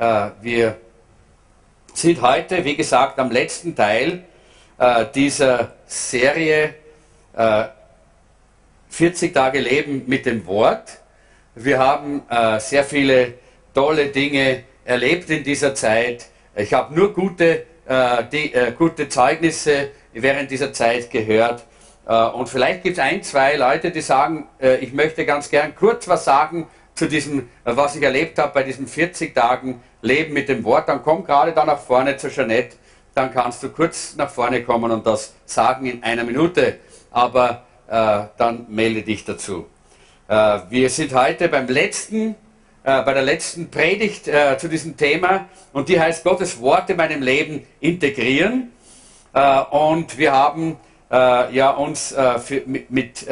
Äh, wir sind heute, wie gesagt, am letzten Teil äh, dieser Serie 40 Tage Leben mit dem Wort. Wir haben sehr viele tolle Dinge erlebt in dieser Zeit. Ich habe nur gute, die, gute Zeugnisse während dieser Zeit gehört. und vielleicht gibt es ein, zwei Leute, die sagen, ich möchte ganz gern kurz was sagen zu diesem, was ich erlebt habe bei diesen 40 Tagen Leben mit dem Wort, dann komm gerade da nach vorne zu Jeanette, dann kannst du kurz nach vorne kommen und das sagen in einer Minute, aber äh, dann melde dich dazu. Äh, wir sind heute beim letzten, äh, bei der letzten Predigt äh, zu diesem Thema und die heißt Gottes Wort in meinem Leben integrieren. Äh, und wir haben äh, ja uns für, mit, mit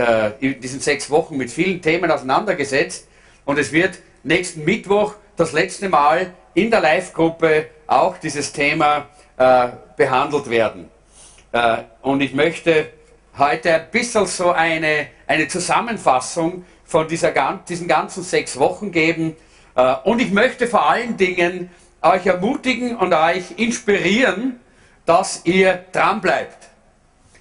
in diesen sechs Wochen mit vielen Themen auseinandergesetzt und es wird nächsten Mittwoch das letzte Mal in der Live-Gruppe auch dieses Thema äh, behandelt werden. Äh, und ich möchte heute ein bisschen so eine, eine Zusammenfassung von dieser, diesen ganzen sechs Wochen geben. Äh, und ich möchte vor allen Dingen euch ermutigen und euch inspirieren, dass ihr dranbleibt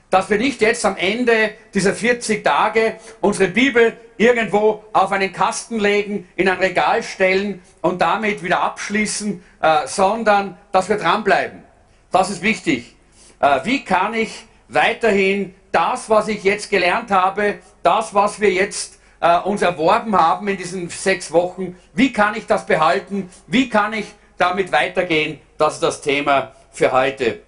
dass wir nicht jetzt am Ende dieser 40 Tage unsere Bibel irgendwo auf einen Kasten legen, in ein Regal stellen und damit wieder abschließen, äh, sondern dass wir dranbleiben. Das ist wichtig. Äh, wie kann ich weiterhin das, was ich jetzt gelernt habe, das, was wir jetzt äh, uns erworben haben in diesen sechs Wochen, wie kann ich das behalten? Wie kann ich damit weitergehen? Das ist das Thema für heute.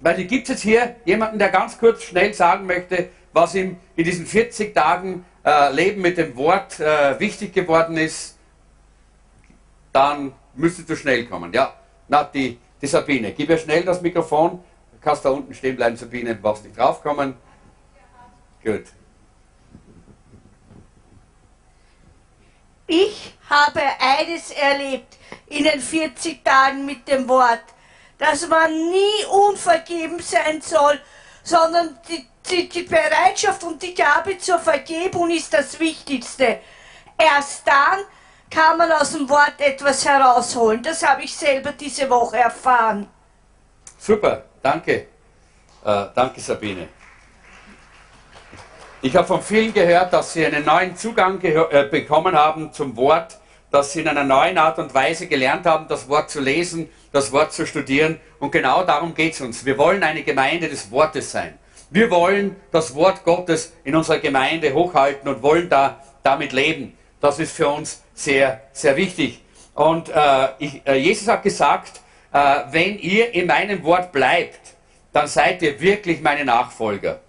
Weil gibt es jetzt hier jemanden, der ganz kurz schnell sagen möchte, was ihm in diesen 40 Tagen äh, Leben mit dem Wort äh, wichtig geworden ist, dann müsstest du schnell kommen. Ja, na, die, die Sabine. Gib ihr schnell das Mikrofon. Du kannst da unten stehen bleiben, Sabine, du brauchst nicht draufkommen. Gut. Ich habe eines erlebt in den 40 Tagen mit dem Wort dass man nie unvergeben sein soll, sondern die, die, die Bereitschaft und die Gabe zur Vergebung ist das Wichtigste. Erst dann kann man aus dem Wort etwas herausholen. Das habe ich selber diese Woche erfahren. Super, danke. Äh, danke Sabine. Ich habe von vielen gehört, dass sie einen neuen Zugang äh, bekommen haben zum Wort, dass sie in einer neuen Art und Weise gelernt haben, das Wort zu lesen, das Wort zu studieren. Und genau darum geht es uns. Wir wollen eine Gemeinde des Wortes sein. Wir wollen das Wort Gottes in unserer Gemeinde hochhalten und wollen da damit leben. Das ist für uns sehr, sehr wichtig. Und äh, ich, äh, Jesus hat gesagt, äh, wenn ihr in meinem Wort bleibt, dann seid ihr wirklich meine Nachfolger.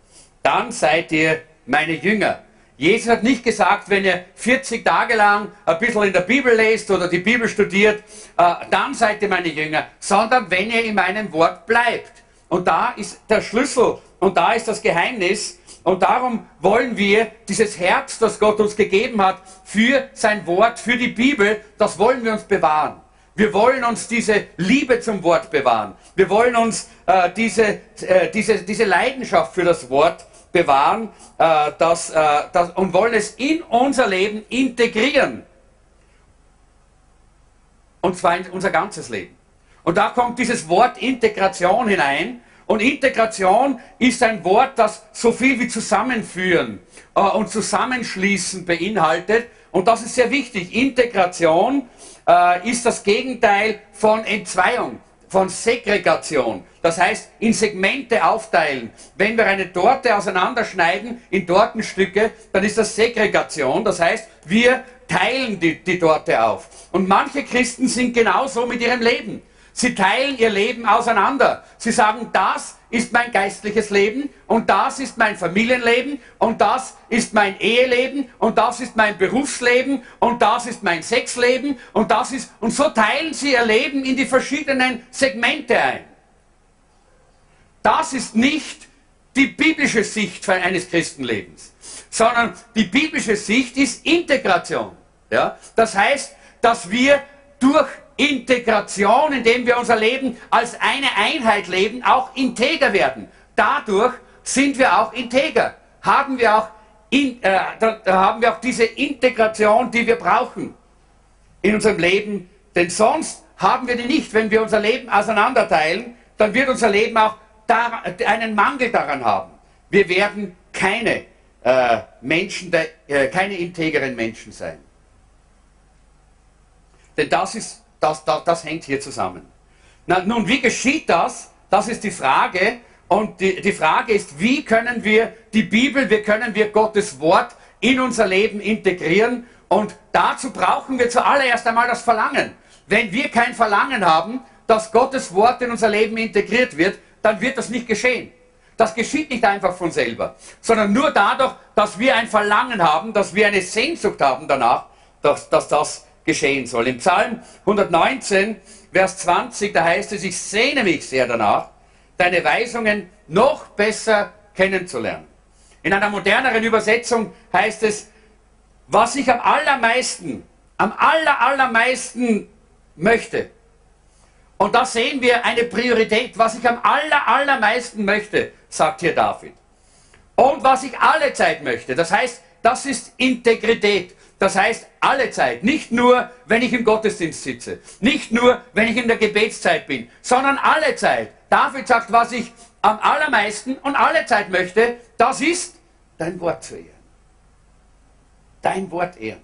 Dann seid ihr meine Jünger. Jesus hat nicht gesagt, wenn ihr 40 Tage lang ein bisschen in der Bibel lest oder die Bibel studiert, äh, dann seid ihr meine Jünger, sondern wenn ihr in meinem Wort bleibt. Und da ist der Schlüssel und da ist das Geheimnis. Und darum wollen wir dieses Herz, das Gott uns gegeben hat, für sein Wort, für die Bibel, das wollen wir uns bewahren. Wir wollen uns diese Liebe zum Wort bewahren. Wir wollen uns äh, diese, äh, diese, diese Leidenschaft für das Wort bewahren äh, das, äh, das, und wollen es in unser Leben integrieren. Und zwar in unser ganzes Leben. Und da kommt dieses Wort Integration hinein. Und Integration ist ein Wort, das so viel wie zusammenführen äh, und zusammenschließen beinhaltet. Und das ist sehr wichtig. Integration äh, ist das Gegenteil von Entzweiung von Segregation. Das heißt, in Segmente aufteilen. Wenn wir eine Torte auseinanderschneiden in Tortenstücke, dann ist das Segregation. Das heißt, wir teilen die, die Torte auf. Und manche Christen sind genauso mit ihrem Leben. Sie teilen ihr Leben auseinander. Sie sagen, das ist mein geistliches Leben und das ist mein Familienleben und das ist mein Eheleben und das ist mein Berufsleben und das ist mein Sexleben und das ist und so teilen sie ihr Leben in die verschiedenen Segmente ein. Das ist nicht die biblische Sicht eines Christenlebens, sondern die biblische Sicht ist Integration. Ja? Das heißt, dass wir durch Integration, indem wir unser Leben als eine Einheit leben, auch integer werden. Dadurch sind wir auch integer. Haben wir auch, in, äh, haben wir auch diese Integration, die wir brauchen in unserem Leben. Denn sonst haben wir die nicht. Wenn wir unser Leben auseinanderteilen, dann wird unser Leben auch da, einen Mangel daran haben. Wir werden keine äh, Menschen, äh, keine integeren Menschen sein. Denn das, ist, das, das, das hängt hier zusammen. Na, nun, wie geschieht das? Das ist die Frage. Und die, die Frage ist, wie können wir die Bibel, wie können wir Gottes Wort in unser Leben integrieren? Und dazu brauchen wir zuallererst einmal das Verlangen. Wenn wir kein Verlangen haben, dass Gottes Wort in unser Leben integriert wird, dann wird das nicht geschehen. Das geschieht nicht einfach von selber, sondern nur dadurch, dass wir ein Verlangen haben, dass wir eine Sehnsucht haben danach, dass, dass das geschehen soll. Im Psalm 119, Vers 20, da heißt es, ich sehne mich sehr danach, deine Weisungen noch besser kennenzulernen. In einer moderneren Übersetzung heißt es, was ich am allermeisten, am aller, allermeisten möchte. Und da sehen wir eine Priorität, was ich am aller, allermeisten möchte, sagt hier David. Und was ich alle Zeit möchte, das heißt, das ist Integrität. Das heißt, alle Zeit. Nicht nur, wenn ich im Gottesdienst sitze. Nicht nur, wenn ich in der Gebetszeit bin. Sondern alle Zeit. David sagt, was ich am allermeisten und alle Zeit möchte, das ist dein Wort zu ehren. Dein Wort ehren.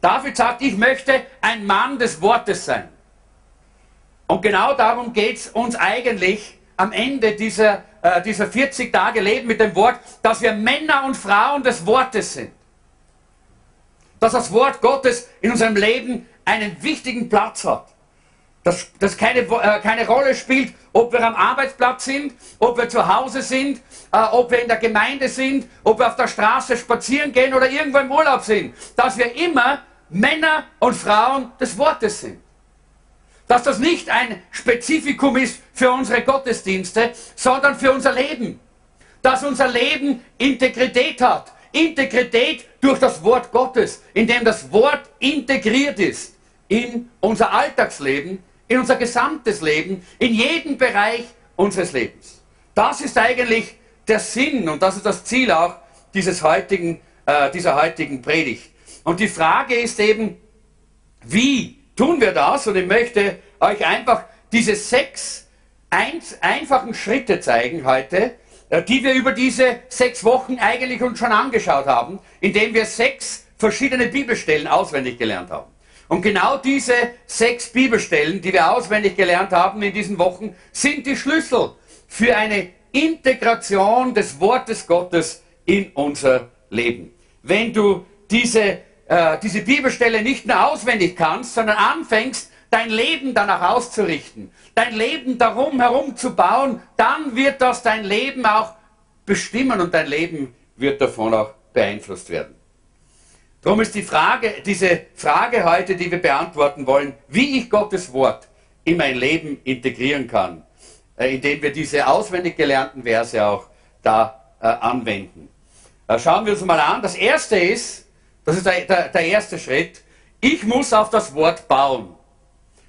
David sagt, ich möchte ein Mann des Wortes sein. Und genau darum geht es uns eigentlich am Ende dieser, äh, dieser 40 Tage Leben mit dem Wort, dass wir Männer und Frauen des Wortes sind dass das Wort Gottes in unserem Leben einen wichtigen Platz hat. Dass das keine, äh, keine Rolle spielt, ob wir am Arbeitsplatz sind, ob wir zu Hause sind, äh, ob wir in der Gemeinde sind, ob wir auf der Straße spazieren gehen oder irgendwo im Urlaub sind. Dass wir immer Männer und Frauen des Wortes sind. Dass das nicht ein Spezifikum ist für unsere Gottesdienste, sondern für unser Leben. Dass unser Leben Integrität hat, Integrität durch das Wort Gottes, indem das Wort integriert ist in unser Alltagsleben, in unser gesamtes Leben, in jeden Bereich unseres Lebens. Das ist eigentlich der Sinn und das ist das Ziel auch dieses heutigen, äh, dieser heutigen Predigt. Und die Frage ist eben, wie tun wir das? Und ich möchte euch einfach diese sechs einfachen Schritte zeigen heute, die wir über diese sechs Wochen eigentlich uns schon angeschaut haben, indem wir sechs verschiedene Bibelstellen auswendig gelernt haben. Und genau diese sechs Bibelstellen, die wir auswendig gelernt haben in diesen Wochen, sind die Schlüssel für eine Integration des Wortes Gottes in unser Leben. Wenn du diese, äh, diese Bibelstelle nicht nur auswendig kannst, sondern anfängst, dein Leben danach auszurichten, dein Leben darum herum zu bauen, dann wird das dein Leben auch bestimmen und dein Leben wird davon auch beeinflusst werden. Darum ist die Frage, diese Frage heute, die wir beantworten wollen, wie ich Gottes Wort in mein Leben integrieren kann, äh, indem wir diese auswendig gelernten Verse auch da äh, anwenden. Äh, schauen wir uns mal an. Das erste ist, das ist der, der, der erste Schritt, ich muss auf das Wort bauen.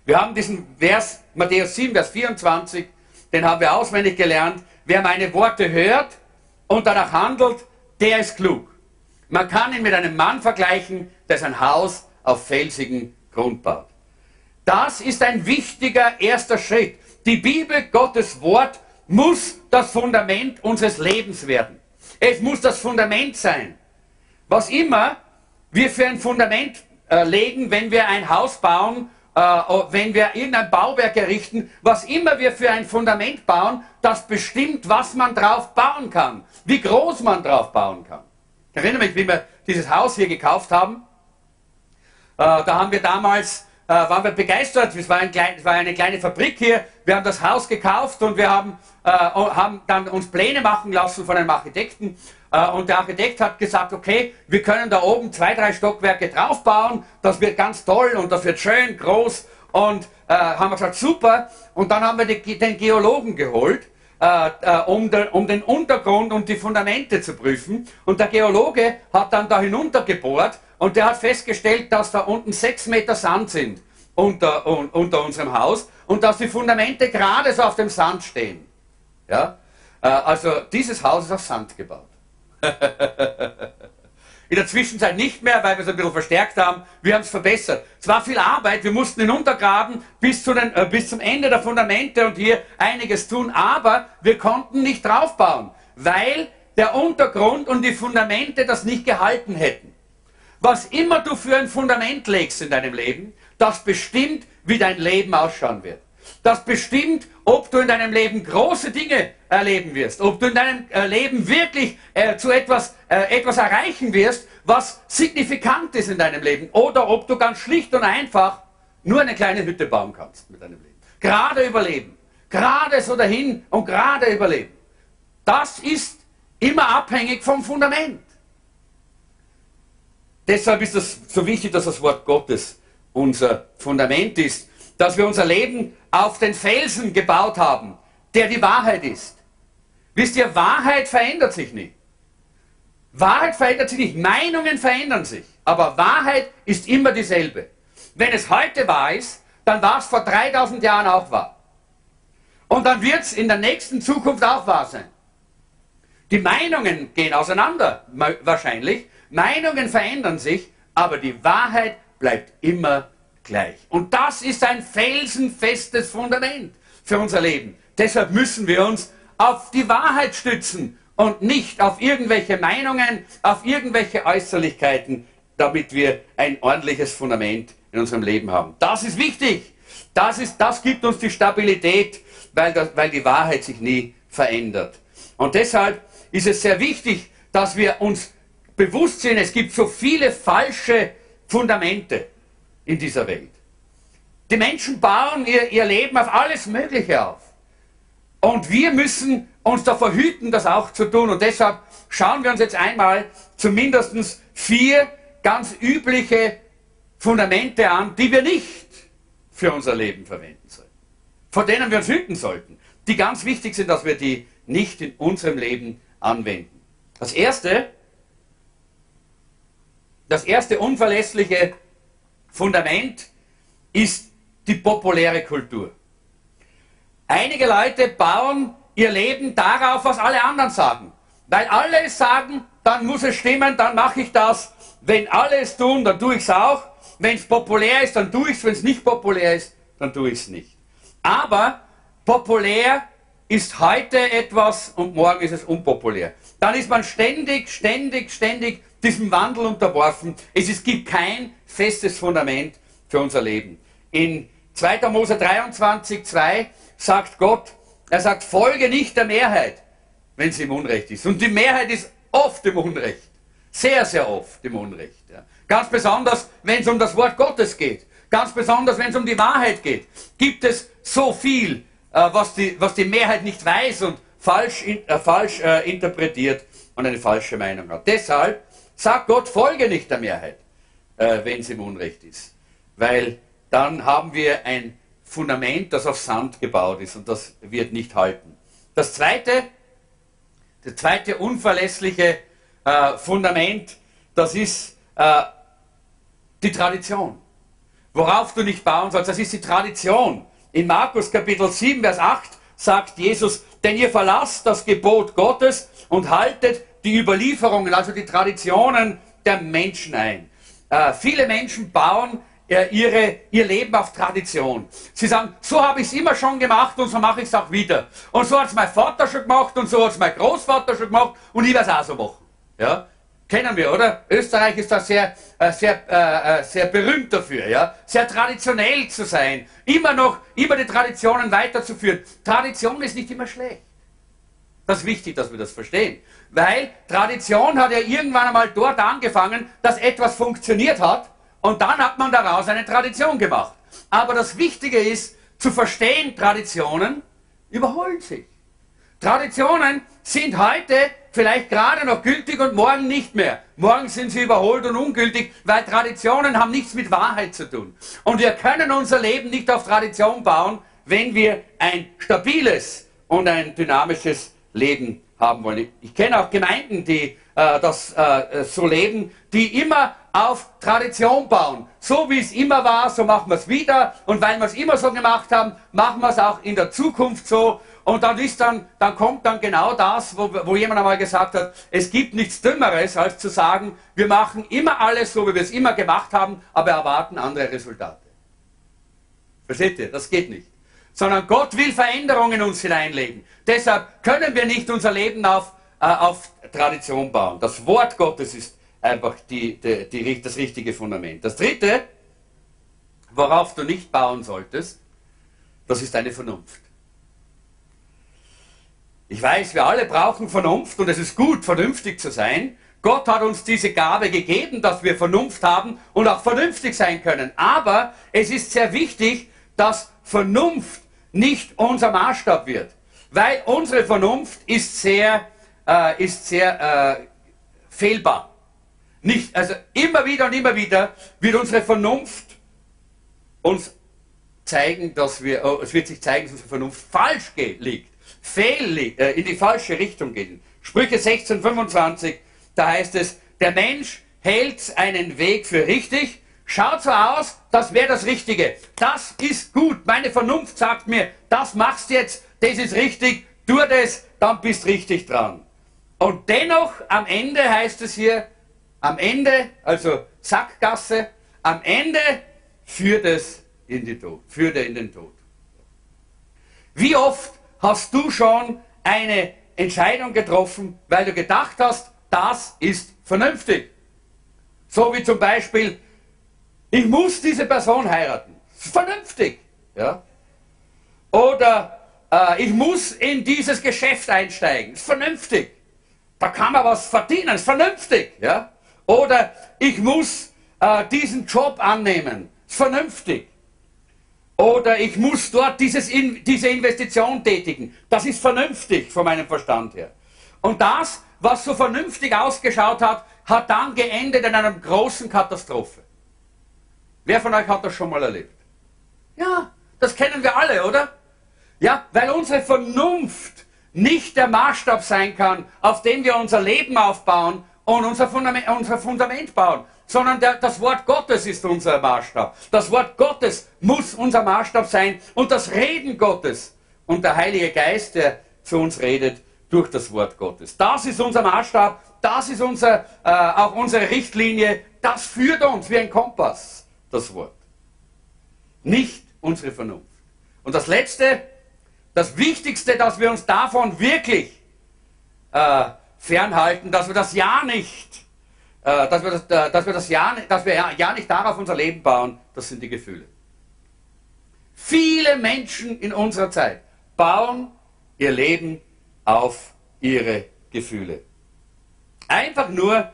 Wir haben diesen Vers, Matthäus 7, Vers 24, den haben wir auswendig gelernt. Wer meine Worte hört und danach handelt, der ist klug. Man kann ihn mit einem Mann vergleichen, der sein Haus auf felsigen Grund baut. Das ist ein wichtiger erster Schritt. Die Bibel, Gottes Wort, muss das Fundament unseres Lebens werden. Es muss das Fundament sein. Was immer wir für ein Fundament äh, legen, wenn wir ein Haus bauen wenn wir irgendein Bauwerk errichten, was immer wir für ein Fundament bauen, das bestimmt, was man drauf bauen kann, wie groß man drauf bauen kann. Ich erinnere mich, wie wir dieses Haus hier gekauft haben. Äh, da haben wir damals, äh, waren wir begeistert, es war, ein klein, es war, eine kleine Fabrik hier, wir haben das Haus gekauft und wir haben, äh, haben dann uns Pläne machen lassen von einem Architekten äh, und der Architekt hat gesagt, okay, wir können da oben zwei, drei Stockwerke draufbauen, das wird ganz toll und das wird schön groß. Und äh, haben wir gesagt, super. Und dann haben wir die, den Geologen geholt, äh, äh, um, der, um, den Untergrund und die Fundamente zu prüfen. Und der Geologe hat dann da hinunter gebohrt und der hat festgestellt, dass da unten sechs Meter Sand sind unter, un, unter unserem Haus und dass die Fundamente gerade so auf dem Sand stehen. Ja? Äh, also dieses Haus ist auf Sand gebaut. in der Zwischenzeit nicht mehr, weil wir es ein bisschen verstärkt haben. Wir haben es verbessert. Es war viel Arbeit, wir mussten ihn untergraben bis, zu den, äh, bis zum Ende der Fundamente und hier einiges tun, aber wir konnten nicht draufbauen, weil der Untergrund und die Fundamente das nicht gehalten hätten. Was immer du für ein Fundament legst in deinem Leben, das bestimmt, wie dein Leben ausschauen wird. Das bestimmt, ob du in deinem Leben große Dinge erleben wirst, ob du in deinem äh, Leben wirklich äh, zu etwas, äh, etwas erreichen wirst, was signifikant ist in deinem Leben, oder ob du ganz schlicht und einfach nur eine kleine Hütte bauen kannst mit deinem Leben. Gerade überleben. Gerade so dahin und gerade überleben. Das ist immer abhängig vom Fundament. Deshalb ist es so wichtig, dass das Wort Gottes unser Fundament ist, dass wir unser Leben auf den Felsen gebaut haben, der die Wahrheit ist. Wisst ihr, Wahrheit verändert sich nicht. Wahrheit verändert sich nicht, Meinungen verändern sich, aber Wahrheit ist immer dieselbe. Wenn es heute wahr ist, dann war es vor 3000 Jahren auch wahr. Und dann wird es in der nächsten Zukunft auch wahr sein. Die Meinungen gehen auseinander, wahrscheinlich. Meinungen verändern sich, aber die Wahrheit bleibt immer gleich. Und das ist ein felsenfestes Fundament für unser Leben. Deshalb müssen wir uns auf die Wahrheit stützen und nicht auf irgendwelche Meinungen, auf irgendwelche Äußerlichkeiten, damit wir ein ordentliches Fundament in unserem Leben haben. Das ist wichtig. Das, ist, das gibt uns die Stabilität, weil, das, weil die Wahrheit sich nie verändert. Und deshalb ist es sehr wichtig, dass wir uns bewusst sind, es gibt so viele falsche Fundamente in dieser Welt. Die Menschen bauen ihr, ihr Leben auf alles Mögliche auf. Und wir müssen uns davor hüten, das auch zu tun. Und deshalb schauen wir uns jetzt einmal zumindest vier ganz übliche Fundamente an, die wir nicht für unser Leben verwenden sollen. Vor denen wir uns hüten sollten. Die ganz wichtig sind, dass wir die nicht in unserem Leben anwenden. Das erste, das erste unverlässliche Fundament ist die populäre Kultur. Einige Leute bauen ihr Leben darauf, was alle anderen sagen. Weil alle sagen, dann muss es stimmen, dann mache ich das. Wenn alle es tun, dann tue ich es auch. Wenn es populär ist, dann tue ich es. Wenn es nicht populär ist, dann tue ich es nicht. Aber populär ist heute etwas und morgen ist es unpopulär. Dann ist man ständig, ständig, ständig diesem Wandel unterworfen. Es, gibt kein festes Fundament für unser Leben. In 2. Mose 23, 2 sagt Gott, er sagt, folge nicht der Mehrheit, wenn sie im Unrecht ist. Und die Mehrheit ist oft im Unrecht. Sehr, sehr oft im Unrecht. Ja. Ganz besonders, wenn es um das Wort Gottes geht. Ganz besonders, wenn es um die Wahrheit geht. Gibt es so viel, äh, was, die, was die Mehrheit nicht weiß und falsch, äh, falsch äh, interpretiert und eine falsche Meinung hat. Deshalb sagt Gott, folge nicht der Mehrheit, äh, wenn sie im Unrecht ist. Weil dann haben wir ein Fundament, das auf Sand gebaut ist und das wird nicht halten. Das zweite, das zweite unverlässliche äh, Fundament, das ist äh, die Tradition. Worauf du nicht bauen sollst, das ist die Tradition. In Markus Kapitel 7, Vers 8 sagt Jesus, denn ihr verlasst das Gebot Gottes und haltet die Überlieferungen, also die Traditionen der Menschen ein. Äh, viele Menschen bauen äh, ihre, ihr Leben auf Tradition. Sie sagen, so habe ich es immer schon gemacht und so mache ich es auch wieder. Und so hat es mein Vater schon gemacht und so hat es mein Großvater schon gemacht und ich werde es auch so machen. Ja? Kennen wir, oder? Österreich ist da sehr, äh, sehr, äh, äh, sehr berühmt dafür, ja? Sehr traditionell zu sein. Immer noch, immer die Traditionen weiterzuführen. Tradition ist nicht immer schlecht. Das ist wichtig, dass wir das verstehen. Weil Tradition hat ja irgendwann einmal dort angefangen, dass etwas funktioniert hat und dann hat man daraus eine Tradition gemacht. Aber das Wichtige ist, zu verstehen, Traditionen überholen sich. Traditionen sind heute vielleicht gerade noch gültig und morgen nicht mehr. Morgen sind sie überholt und ungültig, weil Traditionen haben nichts mit Wahrheit zu tun. Und wir können unser Leben nicht auf Tradition bauen, wenn wir ein stabiles und ein dynamisches Leben haben wollen. Ich kenne auch Gemeinden, die äh, das äh, so leben, die immer auf Tradition bauen. So wie es immer war, so machen wir es wieder. Und weil wir es immer so gemacht haben, machen wir es auch in der Zukunft so. Und dann ist dann, dann kommt dann genau das, wo, wo jemand einmal gesagt hat, es gibt nichts Dümmeres, als zu sagen, wir machen immer alles so, wie wir es immer gemacht haben, aber erwarten andere Resultate. Versteht ihr? Das geht nicht. Sondern Gott will Veränderungen in uns hineinlegen. Deshalb können wir nicht unser Leben auf, äh, auf Tradition bauen. Das Wort Gottes ist einfach die, die, die, das richtige Fundament. Das dritte, worauf du nicht bauen solltest, das ist deine Vernunft. Ich weiß, wir alle brauchen Vernunft und es ist gut, vernünftig zu sein. Gott hat uns diese Gabe gegeben, dass wir Vernunft haben und auch vernünftig sein können. Aber es ist sehr wichtig, dass Vernunft nicht unser Maßstab wird. Weil unsere Vernunft ist sehr, äh, ist sehr äh, fehlbar. Nicht, also immer wieder und immer wieder wird unsere Vernunft uns zeigen, dass wir, oh, es wird sich zeigen, dass unsere Vernunft falsch liegt, fehl äh, in die falsche Richtung geht. Sprüche 16, 25, da heißt es, der Mensch hält einen Weg für richtig, schaut so aus, das wäre das Richtige. Das ist gut. Meine Vernunft sagt mir, das machst jetzt, das ist richtig, tu das, dann bist richtig dran. Und dennoch, am Ende heißt es hier, am Ende, also Sackgasse, am Ende führt es in, die Tod, führt er in den Tod. Wie oft hast du schon eine Entscheidung getroffen, weil du gedacht hast, das ist vernünftig? So wie zum Beispiel, ich muss diese Person heiraten. Vernünftig. Ja? Oder äh, ich muss in dieses Geschäft einsteigen. Vernünftig. Da kann man was verdienen. Vernünftig. Ja? Oder ich muss äh, diesen Job annehmen. Vernünftig. Oder ich muss dort dieses in, diese Investition tätigen. Das ist vernünftig von meinem Verstand her. Und das, was so vernünftig ausgeschaut hat, hat dann geendet in einer großen Katastrophe. Wer von euch hat das schon mal erlebt? Ja, das kennen wir alle, oder? Ja, weil unsere Vernunft nicht der Maßstab sein kann, auf dem wir unser Leben aufbauen, und unser Fundament, unser Fundament bauen, sondern der, das Wort Gottes ist unser Maßstab. Das Wort Gottes muss unser Maßstab sein und das Reden Gottes und der Heilige Geist, der zu uns redet durch das Wort Gottes. Das ist unser Maßstab, das ist unser, äh, auch unsere Richtlinie, das führt uns wie ein Kompass, das Wort. Nicht unsere Vernunft. Und das Letzte, das Wichtigste, dass wir uns davon wirklich äh, fernhalten, dass wir das Ja nicht, äh, dass wir das, äh, dass wir das ja, dass wir ja, ja nicht darauf unser Leben bauen, das sind die Gefühle. Viele Menschen in unserer Zeit bauen ihr Leben auf ihre Gefühle. Einfach nur,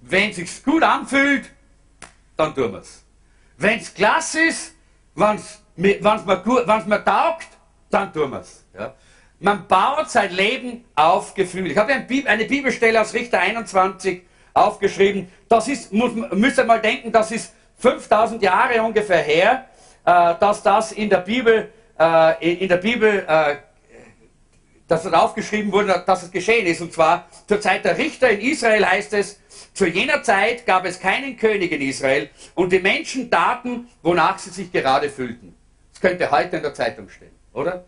wenn es sich gut anfühlt, dann tun wir es. Wenn es klasse ist, wenn es mir, taugt, dann tun wir es. Ja. Man baut sein Leben auf Gefühl. Ich habe eine Bibelstelle aus Richter 21 aufgeschrieben. Das ist, muss, müsst ihr mal denken, das ist 5000 Jahre ungefähr her, äh, dass das in der Bibel, äh, in der Bibel, äh, dass das aufgeschrieben wurde, dass es geschehen ist. Und zwar zur Zeit der Richter in Israel heißt es, zu jener Zeit gab es keinen König in Israel und die Menschen taten, wonach sie sich gerade fühlten. Das könnte heute in der Zeitung stehen, oder?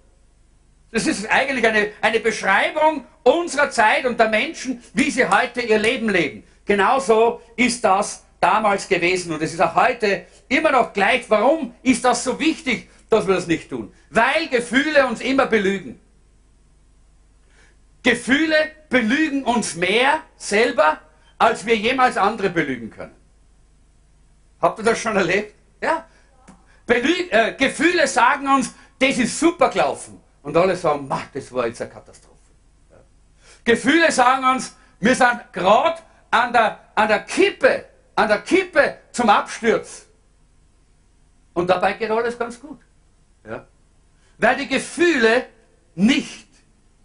Das ist eigentlich eine, eine Beschreibung unserer Zeit und der Menschen, wie sie heute ihr Leben leben. Genauso ist das damals gewesen und es ist auch heute immer noch gleich. Warum ist das so wichtig, dass wir das nicht tun? Weil Gefühle uns immer belügen. Gefühle belügen uns mehr selber, als wir jemals andere belügen können. Habt ihr das schon erlebt? Ja? Belü äh, Gefühle sagen uns, das ist super gelaufen. Und alle sagen, das war jetzt eine Katastrophe. Ja. Gefühle sagen uns, wir sind gerade an der, an der Kippe, an der Kippe zum Absturz. Und dabei geht alles ganz gut. Ja. Weil die Gefühle nicht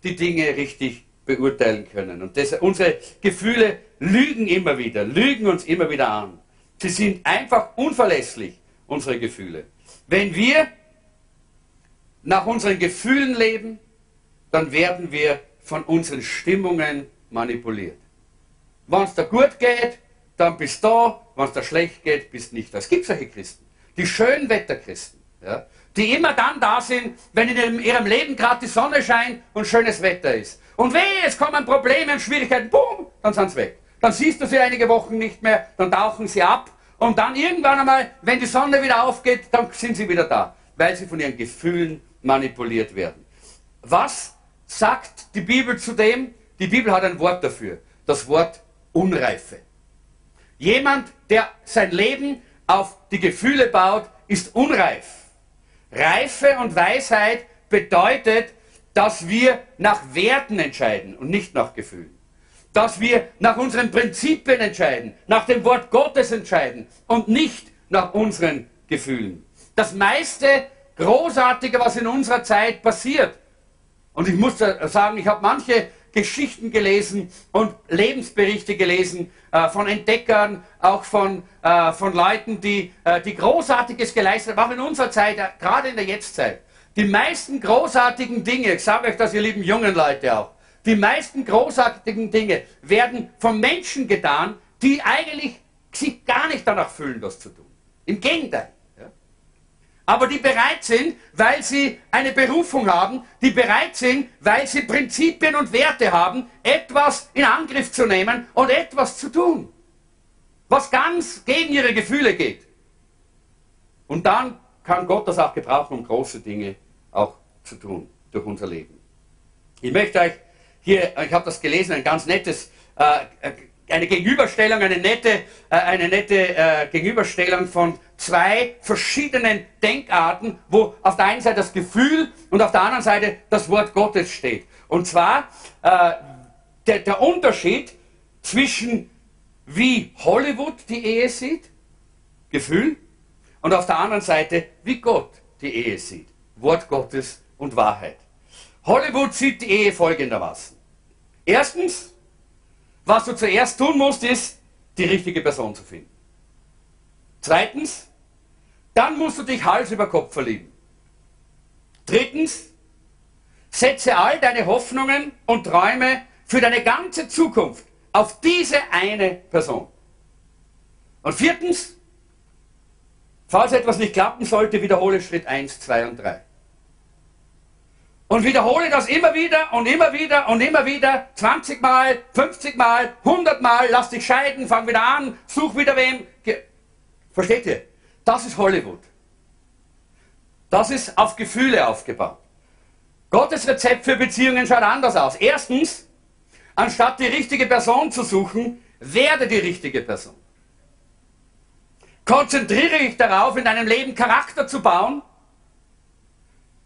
die Dinge richtig beurteilen können. Und das, unsere Gefühle lügen immer wieder, lügen uns immer wieder an. Sie sind einfach unverlässlich, unsere Gefühle. Wenn wir nach unseren Gefühlen leben, dann werden wir von unseren Stimmungen manipuliert. Wenn es dir gut geht, dann bist du da, wenn es dir schlecht geht, bist du nicht da. Es gibt solche Christen, die schönen Wetterchristen, ja, die immer dann da sind, wenn in ihrem Leben gerade die Sonne scheint und schönes Wetter ist. Und weh, es kommen Probleme und Schwierigkeiten, boom, dann sind sie weg. Dann siehst du sie einige Wochen nicht mehr, dann tauchen sie ab und dann irgendwann einmal, wenn die Sonne wieder aufgeht, dann sind sie wieder da, weil sie von ihren Gefühlen manipuliert werden. Was sagt die Bibel zu dem? Die Bibel hat ein Wort dafür, das Wort Unreife. Jemand, der sein Leben auf die Gefühle baut, ist unreif. Reife und Weisheit bedeutet, dass wir nach Werten entscheiden und nicht nach Gefühlen. Dass wir nach unseren Prinzipien entscheiden, nach dem Wort Gottes entscheiden und nicht nach unseren Gefühlen. Das meiste Großartige, was in unserer Zeit passiert, und ich muss sagen, ich habe manche Geschichten gelesen und Lebensberichte gelesen äh, von Entdeckern, auch von, äh, von Leuten, die, äh, die Großartiges geleistet haben, auch in unserer Zeit, äh, gerade in der Jetztzeit. Die meisten großartigen Dinge, ich sage euch das, ihr lieben jungen Leute auch, die meisten großartigen Dinge werden von Menschen getan, die eigentlich sich gar nicht danach fühlen, das zu tun. Im Gegenteil aber die bereit sind, weil sie eine Berufung haben, die bereit sind, weil sie Prinzipien und Werte haben, etwas in Angriff zu nehmen und etwas zu tun, was ganz gegen ihre Gefühle geht. Und dann kann Gott das auch gebrauchen, um große Dinge auch zu tun durch unser Leben. Ich möchte euch hier, ich habe das gelesen, ein ganz nettes äh, eine Gegenüberstellung, eine nette, äh, eine nette äh, Gegenüberstellung von zwei verschiedenen Denkarten, wo auf der einen Seite das Gefühl und auf der anderen Seite das Wort Gottes steht. Und zwar äh, der, der Unterschied zwischen wie Hollywood die Ehe sieht, Gefühl, und auf der anderen Seite wie Gott die Ehe sieht, Wort Gottes und Wahrheit. Hollywood sieht die Ehe folgendermaßen. Erstens, was du zuerst tun musst, ist, die richtige Person zu finden. Zweitens, dann musst du dich Hals über Kopf verlieben. Drittens, setze all deine Hoffnungen und Träume für deine ganze Zukunft auf diese eine Person. Und viertens, falls etwas nicht klappen sollte, wiederhole Schritt 1, 2 und 3. Und wiederhole das immer wieder und immer wieder und immer wieder, 20 Mal, 50 Mal, 100 Mal, lass dich scheiden, fang wieder an, such wieder wem. Versteht ihr? Das ist Hollywood. Das ist auf Gefühle aufgebaut. Gottes Rezept für Beziehungen schaut anders aus. Erstens, anstatt die richtige Person zu suchen, werde die richtige Person. Konzentriere dich darauf, in deinem Leben Charakter zu bauen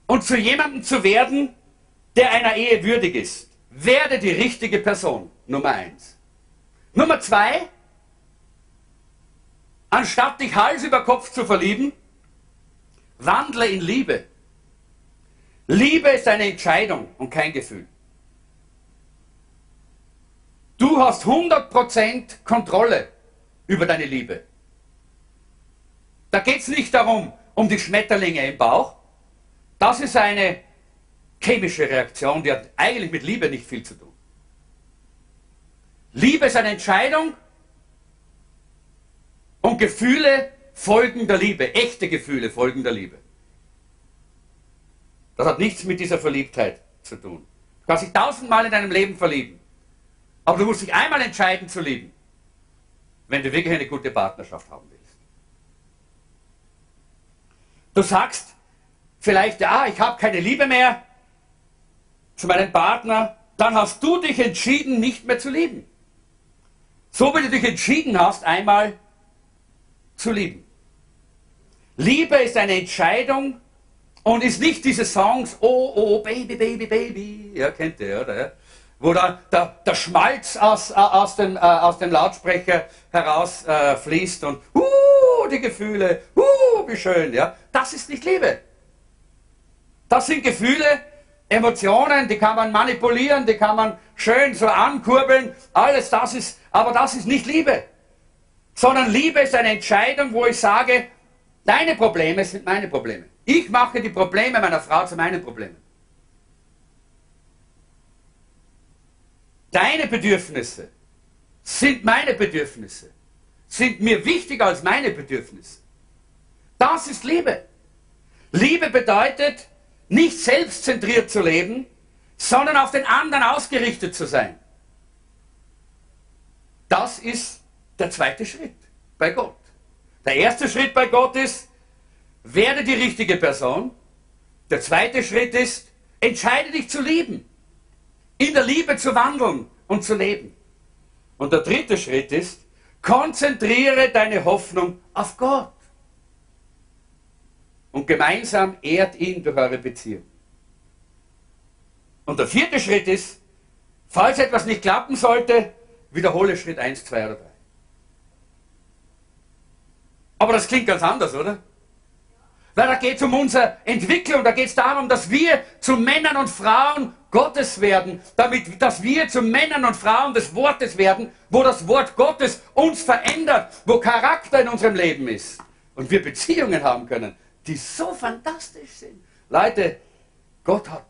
und zu jemandem zu werden, der einer Ehe würdig ist. Werde die richtige Person, Nummer eins. Nummer zwei, anstatt dich Hals über Kopf zu verlieben, wandle in Liebe. Liebe ist eine Entscheidung und kein Gefühl. Du hast 100% Kontrolle über deine Liebe. Da geht es nicht darum, um die Schmetterlinge im Bauch, das ist eine chemische Reaktion, die hat eigentlich mit Liebe nicht viel zu tun. Liebe ist eine Entscheidung und Gefühle folgen der Liebe, echte Gefühle folgen der Liebe. Das hat nichts mit dieser Verliebtheit zu tun. Du kannst dich tausendmal in deinem Leben verlieben, aber du musst dich einmal entscheiden zu lieben, wenn du wirklich eine gute Partnerschaft haben willst. Du sagst, vielleicht, ja, ich habe keine Liebe mehr zu meinem Partner, dann hast du dich entschieden, nicht mehr zu lieben. So wie du dich entschieden hast, einmal zu lieben. Liebe ist eine Entscheidung und ist nicht diese Songs, oh, oh, Baby, Baby, Baby, ja, kennt ihr, oder? Wo da der, der Schmalz aus, äh, aus, dem, äh, aus dem Lautsprecher herausfließt äh, und, uh, die Gefühle, uh, wie schön, ja. Das ist nicht Liebe. Das sind Gefühle, Emotionen, die kann man manipulieren, die kann man schön so ankurbeln. Alles das ist, aber das ist nicht Liebe. Sondern Liebe ist eine Entscheidung, wo ich sage, deine Probleme sind meine Probleme. Ich mache die Probleme meiner Frau zu meinen Problemen. Deine Bedürfnisse sind meine Bedürfnisse, sind mir wichtiger als meine Bedürfnisse. Das ist Liebe. Liebe bedeutet, nicht selbstzentriert zu leben, sondern auf den anderen ausgerichtet zu sein. Das ist der zweite Schritt bei Gott. Der erste Schritt bei Gott ist, werde die richtige Person. Der zweite Schritt ist, entscheide dich zu lieben. In der Liebe zu wandeln und zu leben. Und der dritte Schritt ist, konzentriere deine Hoffnung auf Gott. Und gemeinsam ehrt ihn durch eure Beziehung. Und der vierte Schritt ist, falls etwas nicht klappen sollte, wiederhole Schritt 1, 2 oder 3. Aber das klingt ganz anders, oder? Weil da geht es um unsere Entwicklung, da geht es darum, dass wir zu Männern und Frauen Gottes werden, damit, dass wir zu Männern und Frauen des Wortes werden, wo das Wort Gottes uns verändert, wo Charakter in unserem Leben ist und wir Beziehungen haben können, die so fantastisch sind. Leute, Gott hat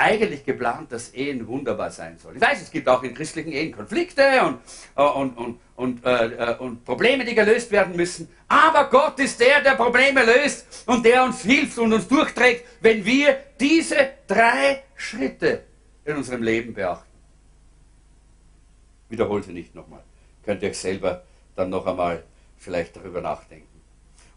eigentlich geplant, dass Ehen wunderbar sein sollen. Ich weiß, es gibt auch in christlichen Ehen Konflikte und, äh, und, und, und, äh, äh, und Probleme, die gelöst werden müssen. Aber Gott ist der, der Probleme löst und der uns hilft und uns durchträgt, wenn wir diese drei Schritte in unserem Leben beachten. Wiederhole sie nicht nochmal. Könnt ihr euch selber dann noch einmal vielleicht darüber nachdenken.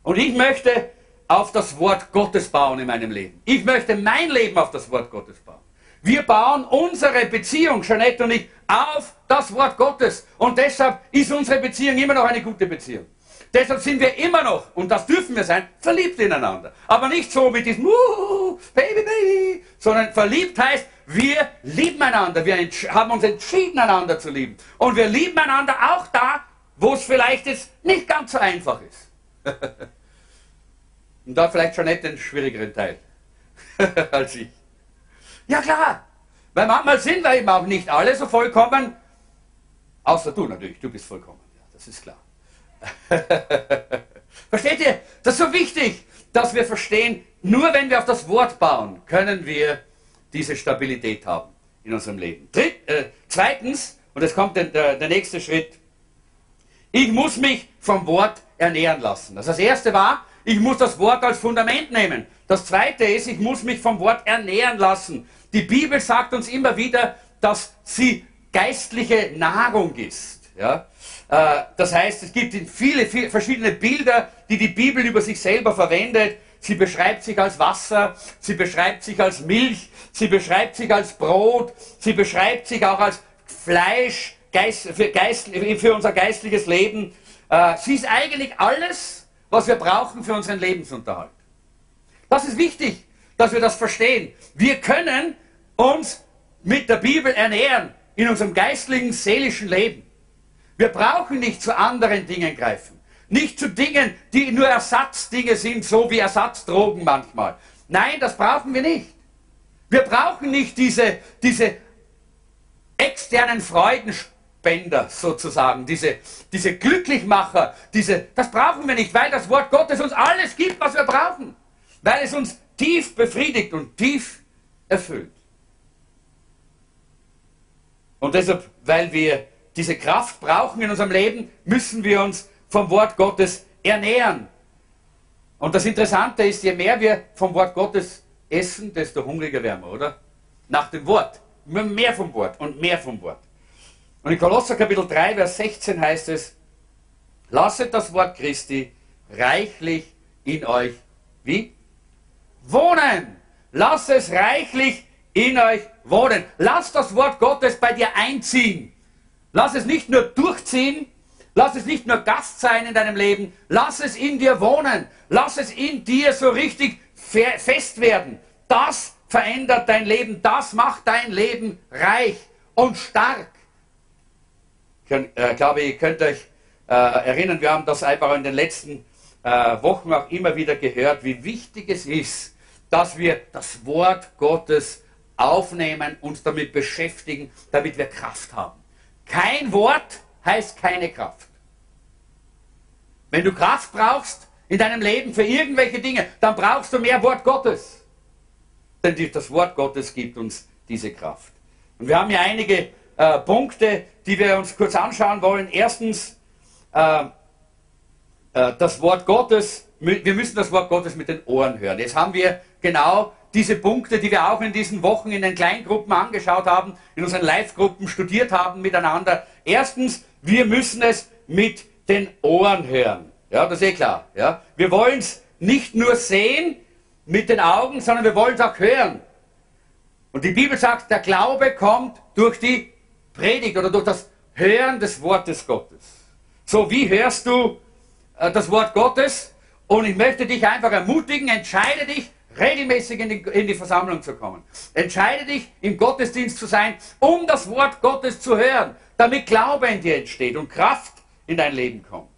Und ich möchte auf das Wort Gottes bauen in meinem Leben. Ich möchte mein Leben auf das Wort Gottes bauen. Wir bauen unsere Beziehung, Jeanette und ich, auf das Wort Gottes. Und deshalb ist unsere Beziehung immer noch eine gute Beziehung. Deshalb sind wir immer noch, und das dürfen wir sein, verliebt ineinander. Aber nicht so mit diesem uh, Baby, Baby, sondern verliebt heißt, wir lieben einander. Wir haben uns entschieden, einander zu lieben. Und wir lieben einander auch da, wo es vielleicht jetzt nicht ganz so einfach ist. Und da vielleicht schon nicht den schwierigeren Teil als ich. Ja klar, weil manchmal sind wir eben auch nicht alle so vollkommen, außer du natürlich, du bist vollkommen, ja, das ist klar. Versteht ihr? Das ist so wichtig, dass wir verstehen, nur wenn wir auf das Wort bauen, können wir diese Stabilität haben in unserem Leben. Dritt, äh, zweitens, und es kommt der, der, der nächste Schritt, ich muss mich vom Wort ernähren lassen. Das, das erste war, ich muss das Wort als Fundament nehmen. Das zweite ist, ich muss mich vom Wort ernähren lassen. Die Bibel sagt uns immer wieder, dass sie geistliche Nahrung ist. Ja? Äh, das heißt, es gibt viele, viele verschiedene Bilder, die die Bibel über sich selber verwendet. Sie beschreibt sich als Wasser, sie beschreibt sich als Milch, sie beschreibt sich als Brot, sie beschreibt sich auch als Fleisch für, Geist, für unser geistliches Leben. Äh, sie ist eigentlich alles, was wir brauchen für unseren Lebensunterhalt. Das ist wichtig, dass wir das verstehen. Wir können uns mit der Bibel ernähren in unserem geistlichen, seelischen Leben. Wir brauchen nicht zu anderen Dingen greifen. Nicht zu Dingen, die nur Ersatzdinge sind, so wie Ersatzdrogen manchmal. Nein, das brauchen wir nicht. Wir brauchen nicht diese, diese externen Freuden, Spender sozusagen, diese, diese Glücklichmacher, diese, das brauchen wir nicht, weil das Wort Gottes uns alles gibt, was wir brauchen. Weil es uns tief befriedigt und tief erfüllt. Und deshalb, weil wir diese Kraft brauchen in unserem Leben, müssen wir uns vom Wort Gottes ernähren. Und das Interessante ist, je mehr wir vom Wort Gottes essen, desto hungriger werden wir, oder? Nach dem Wort. Mehr vom Wort und mehr vom Wort. Und in Kolosser Kapitel 3, Vers 16 heißt es, lasset das Wort Christi reichlich in euch, wie? Wohnen! Lass es reichlich in euch wohnen. Lass das Wort Gottes bei dir einziehen. Lass es nicht nur durchziehen, lass es nicht nur Gast sein in deinem Leben, lass es in dir wohnen. Lass es in dir so richtig fest werden. Das verändert dein Leben, das macht dein Leben reich und stark. Ich äh, glaube, ihr könnt euch äh, erinnern, wir haben das einfach in den letzten äh, Wochen auch immer wieder gehört, wie wichtig es ist, dass wir das Wort Gottes aufnehmen, uns damit beschäftigen, damit wir Kraft haben. Kein Wort heißt keine Kraft. Wenn du Kraft brauchst in deinem Leben für irgendwelche Dinge, dann brauchst du mehr Wort Gottes. Denn das Wort Gottes gibt uns diese Kraft. Und wir haben ja einige äh, Punkte, die wir uns kurz anschauen wollen. Erstens, äh, äh, das Wort Gottes wir müssen das Wort Gottes mit den Ohren hören. Jetzt haben wir genau diese Punkte, die wir auch in diesen Wochen in den Kleingruppen angeschaut haben, in unseren Live-Gruppen studiert haben miteinander. Erstens, wir müssen es mit den Ohren hören. Ja, das ist eh klar. Ja. Wir wollen es nicht nur sehen mit den Augen, sondern wir wollen es auch hören. Und die Bibel sagt, der Glaube kommt durch die Predigt oder durch das Hören des Wortes Gottes. So, wie hörst du äh, das Wort Gottes? Und ich möchte dich einfach ermutigen, entscheide dich, regelmäßig in die, in die, Versammlung zu kommen. Entscheide dich, im Gottesdienst zu sein, um das Wort Gottes zu hören, damit Glaube in dir entsteht und Kraft in dein Leben kommt.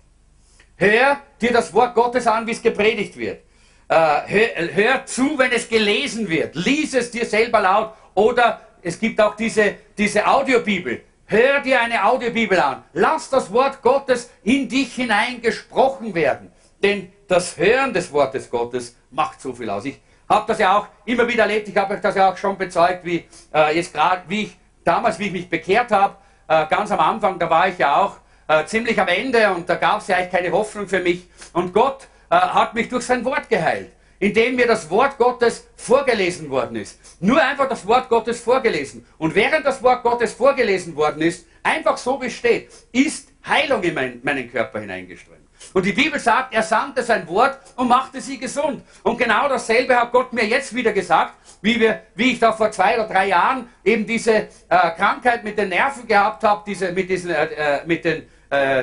Hör dir das Wort Gottes an, wie es gepredigt wird. Äh, hör, hör, zu, wenn es gelesen wird. Lies es dir selber laut. Oder es gibt auch diese, diese Audiobibel. Hör dir eine Audiobibel an. Lass das Wort Gottes in dich hinein gesprochen werden. Denn das Hören des Wortes Gottes macht so viel aus. Ich habe das ja auch immer wieder erlebt. Ich habe euch das ja auch schon bezeugt, wie äh, jetzt gerade, wie ich damals, wie ich mich bekehrt habe, äh, ganz am Anfang, da war ich ja auch äh, ziemlich am Ende und da gab es ja eigentlich keine Hoffnung für mich. Und Gott äh, hat mich durch sein Wort geheilt, indem mir das Wort Gottes vorgelesen worden ist. Nur einfach das Wort Gottes vorgelesen. Und während das Wort Gottes vorgelesen worden ist, einfach so wie es steht, ist Heilung in mein, meinen Körper hineingeströmt. Und die Bibel sagt, er sandte sein Wort und machte sie gesund. Und genau dasselbe hat Gott mir jetzt wieder gesagt, wie, wir, wie ich da vor zwei oder drei Jahren eben diese äh, Krankheit mit den Nerven gehabt habe, diese, mit, diesen, äh, äh mit den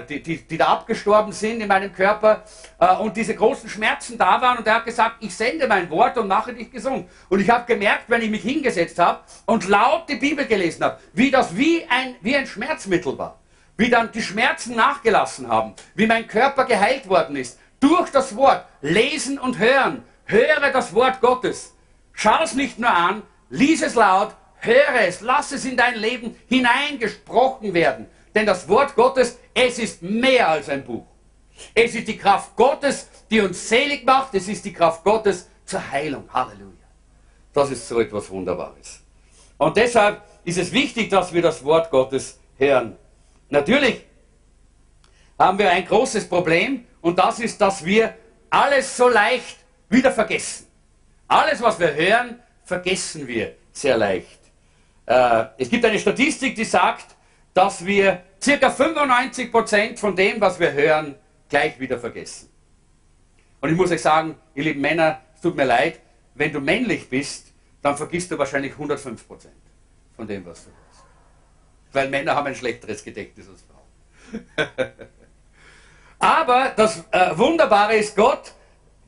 die, die, die, da abgestorben sind in meinem Körper äh, und diese großen Schmerzen da waren. Und er hat gesagt, ich sende mein Wort und mache dich gesund. Und ich habe gemerkt, wenn ich mich hingesetzt habe und laut die Bibel gelesen habe, wie das wie ein, wie ein Schmerzmittel war, wie dann die Schmerzen nachgelassen haben, wie mein Körper geheilt worden ist, durch das Wort, lesen und hören, höre das Wort Gottes, schau es nicht nur an, lies es laut, höre es, lass es in dein Leben hineingesprochen werden. Denn das Wort Gottes, es ist mehr als ein Buch. Es ist die Kraft Gottes, die uns selig macht. Es ist die Kraft Gottes zur Heilung. Halleluja. Das ist so etwas Wunderbares. Und deshalb ist es wichtig, dass wir das Wort Gottes hören. Natürlich haben wir ein großes Problem und das ist, dass wir alles so leicht wieder vergessen. Alles, was wir hören, vergessen wir sehr leicht. Äh, es gibt eine Statistik, die sagt, dass wir ca. 95% von dem, was wir hören, gleich wieder vergessen. Und ich muss euch sagen, ihr lieben Männer, es tut mir leid, wenn du männlich bist, dann vergisst du wahrscheinlich 105% von dem, was du hörst. Weil Männer haben ein schlechteres Gedächtnis als Frauen. Aber das äh, Wunderbare ist, Gott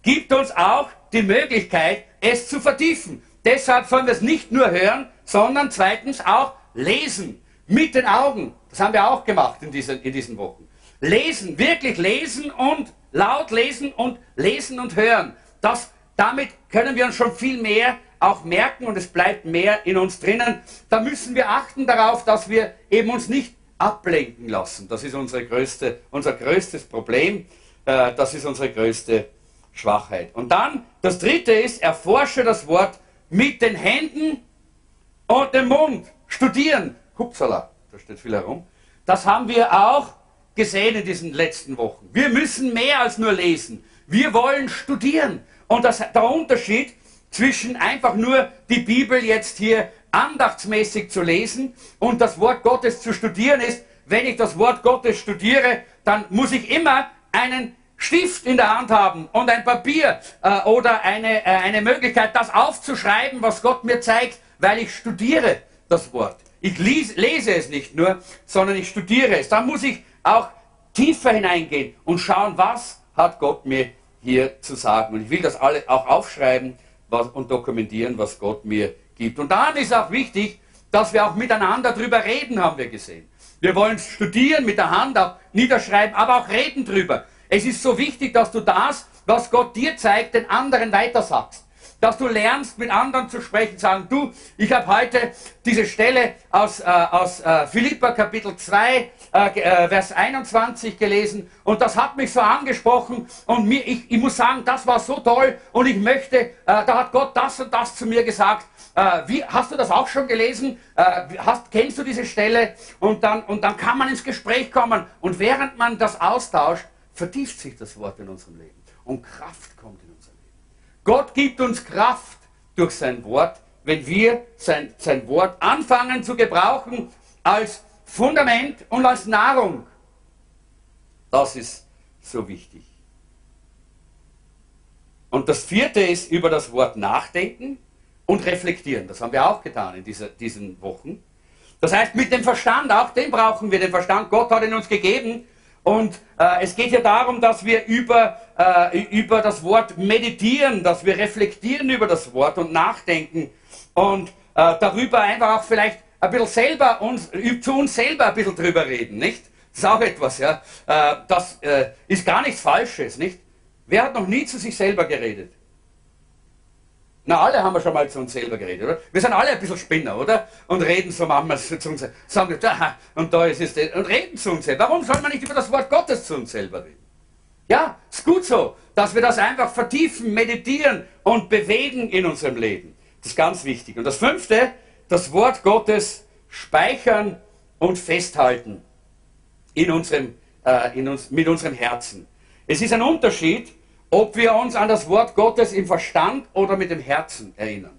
gibt uns auch die Möglichkeit, es zu vertiefen. Deshalb sollen wir es nicht nur hören, sondern zweitens auch lesen. Mit den Augen. Das haben wir auch gemacht in diesen, in diesen Wochen. Lesen, wirklich lesen und laut lesen und lesen und hören. Das, damit können wir uns schon viel mehr auch merken und es bleibt mehr in uns drinnen. Da müssen wir achten darauf, dass wir eben uns nicht ablenken lassen. Das ist unsere größte, unser größtes Problem. Äh, das ist unsere größte Schwachheit. Und dann, das dritte ist, erforsche das Wort mit den Händen und dem Mund. Studieren. Hupsala, da steht viel herum. Das haben wir auch gesehen in diesen letzten Wochen. Wir müssen mehr als nur lesen. Wir wollen studieren. Und das, der Unterschied zwischen einfach nur die Bibel jetzt hier andachtsmäßig zu lesen und das Wort Gottes zu studieren ist, wenn ich das Wort Gottes studiere, dann muss ich immer einen Stift in der Hand haben und ein Papier äh, oder eine, äh, eine Möglichkeit, das aufzuschreiben, was Gott mir zeigt, weil ich studiere das Wort. Ich lese es nicht nur, sondern ich studiere es. Dann muss ich auch tiefer hineingehen und schauen, was hat Gott mir hier zu sagen. Und ich will das alle auch aufschreiben was, und dokumentieren, was Gott mir gibt. Und dann ist auch wichtig, dass wir auch miteinander drüber reden, haben wir gesehen. Wir wollen studieren, mit der Hand auch niederschreiben, aber auch reden drüber. Es ist so wichtig, dass du das, was Gott dir zeigt, den anderen weitersagst dass du lernst, mit anderen zu sprechen, sagen, du, ich habe heute diese Stelle aus, äh, aus äh, Philippa Kapitel 2, äh, äh, Vers 21 gelesen und das hat mich so angesprochen und mir, ich, ich muss sagen, das war so toll und ich möchte, äh, da hat Gott das und das zu mir gesagt. Äh, wie, hast du das auch schon gelesen? hast, kennst du diese Stelle? Und dann, und dann kann man ins Gespräch kommen und während man das austauscht, vertieft sich das Wort in unserem Leben. und Kraft kommt. Gott gibt uns Kraft durch sein Wort, wenn wir sein, sein Wort anfangen zu gebrauchen als Fundament und als Nahrung. Das ist so wichtig. Und das vierte ist über das Wort nachdenken und reflektieren. Das haben wir auch getan in dieser, diesen Wochen. Das heißt, mit dem Verstand, auch den brauchen wir, den Verstand. Gott hat ihn uns gegeben. Und äh, es geht ja darum, dass wir über, äh, über das Wort meditieren, dass wir reflektieren über das Wort und nachdenken und äh, darüber einfach auch vielleicht ein bisschen selber uns, zu uns selber ein bisschen drüber reden, nicht? Das ist auch etwas, ja. Äh, das äh, ist gar nichts Falsches, nicht? Wer hat noch nie zu sich selber geredet? Na, alle haben wir schon mal zu uns selber geredet, oder? Wir sind alle ein bisschen Spinner, oder? Und reden so manchmal zu uns, sagen, da, und da ist es, und reden zu uns selber. Warum soll man nicht über das Wort Gottes zu uns selber reden? Ja, ist gut so, dass wir das einfach vertiefen, meditieren und bewegen in unserem Leben. Das ist ganz wichtig. Und das fünfte, das Wort Gottes speichern und festhalten in unserem, äh, in uns, mit unserem Herzen. Es ist ein Unterschied, ob wir uns an das Wort Gottes im Verstand oder mit dem Herzen erinnern.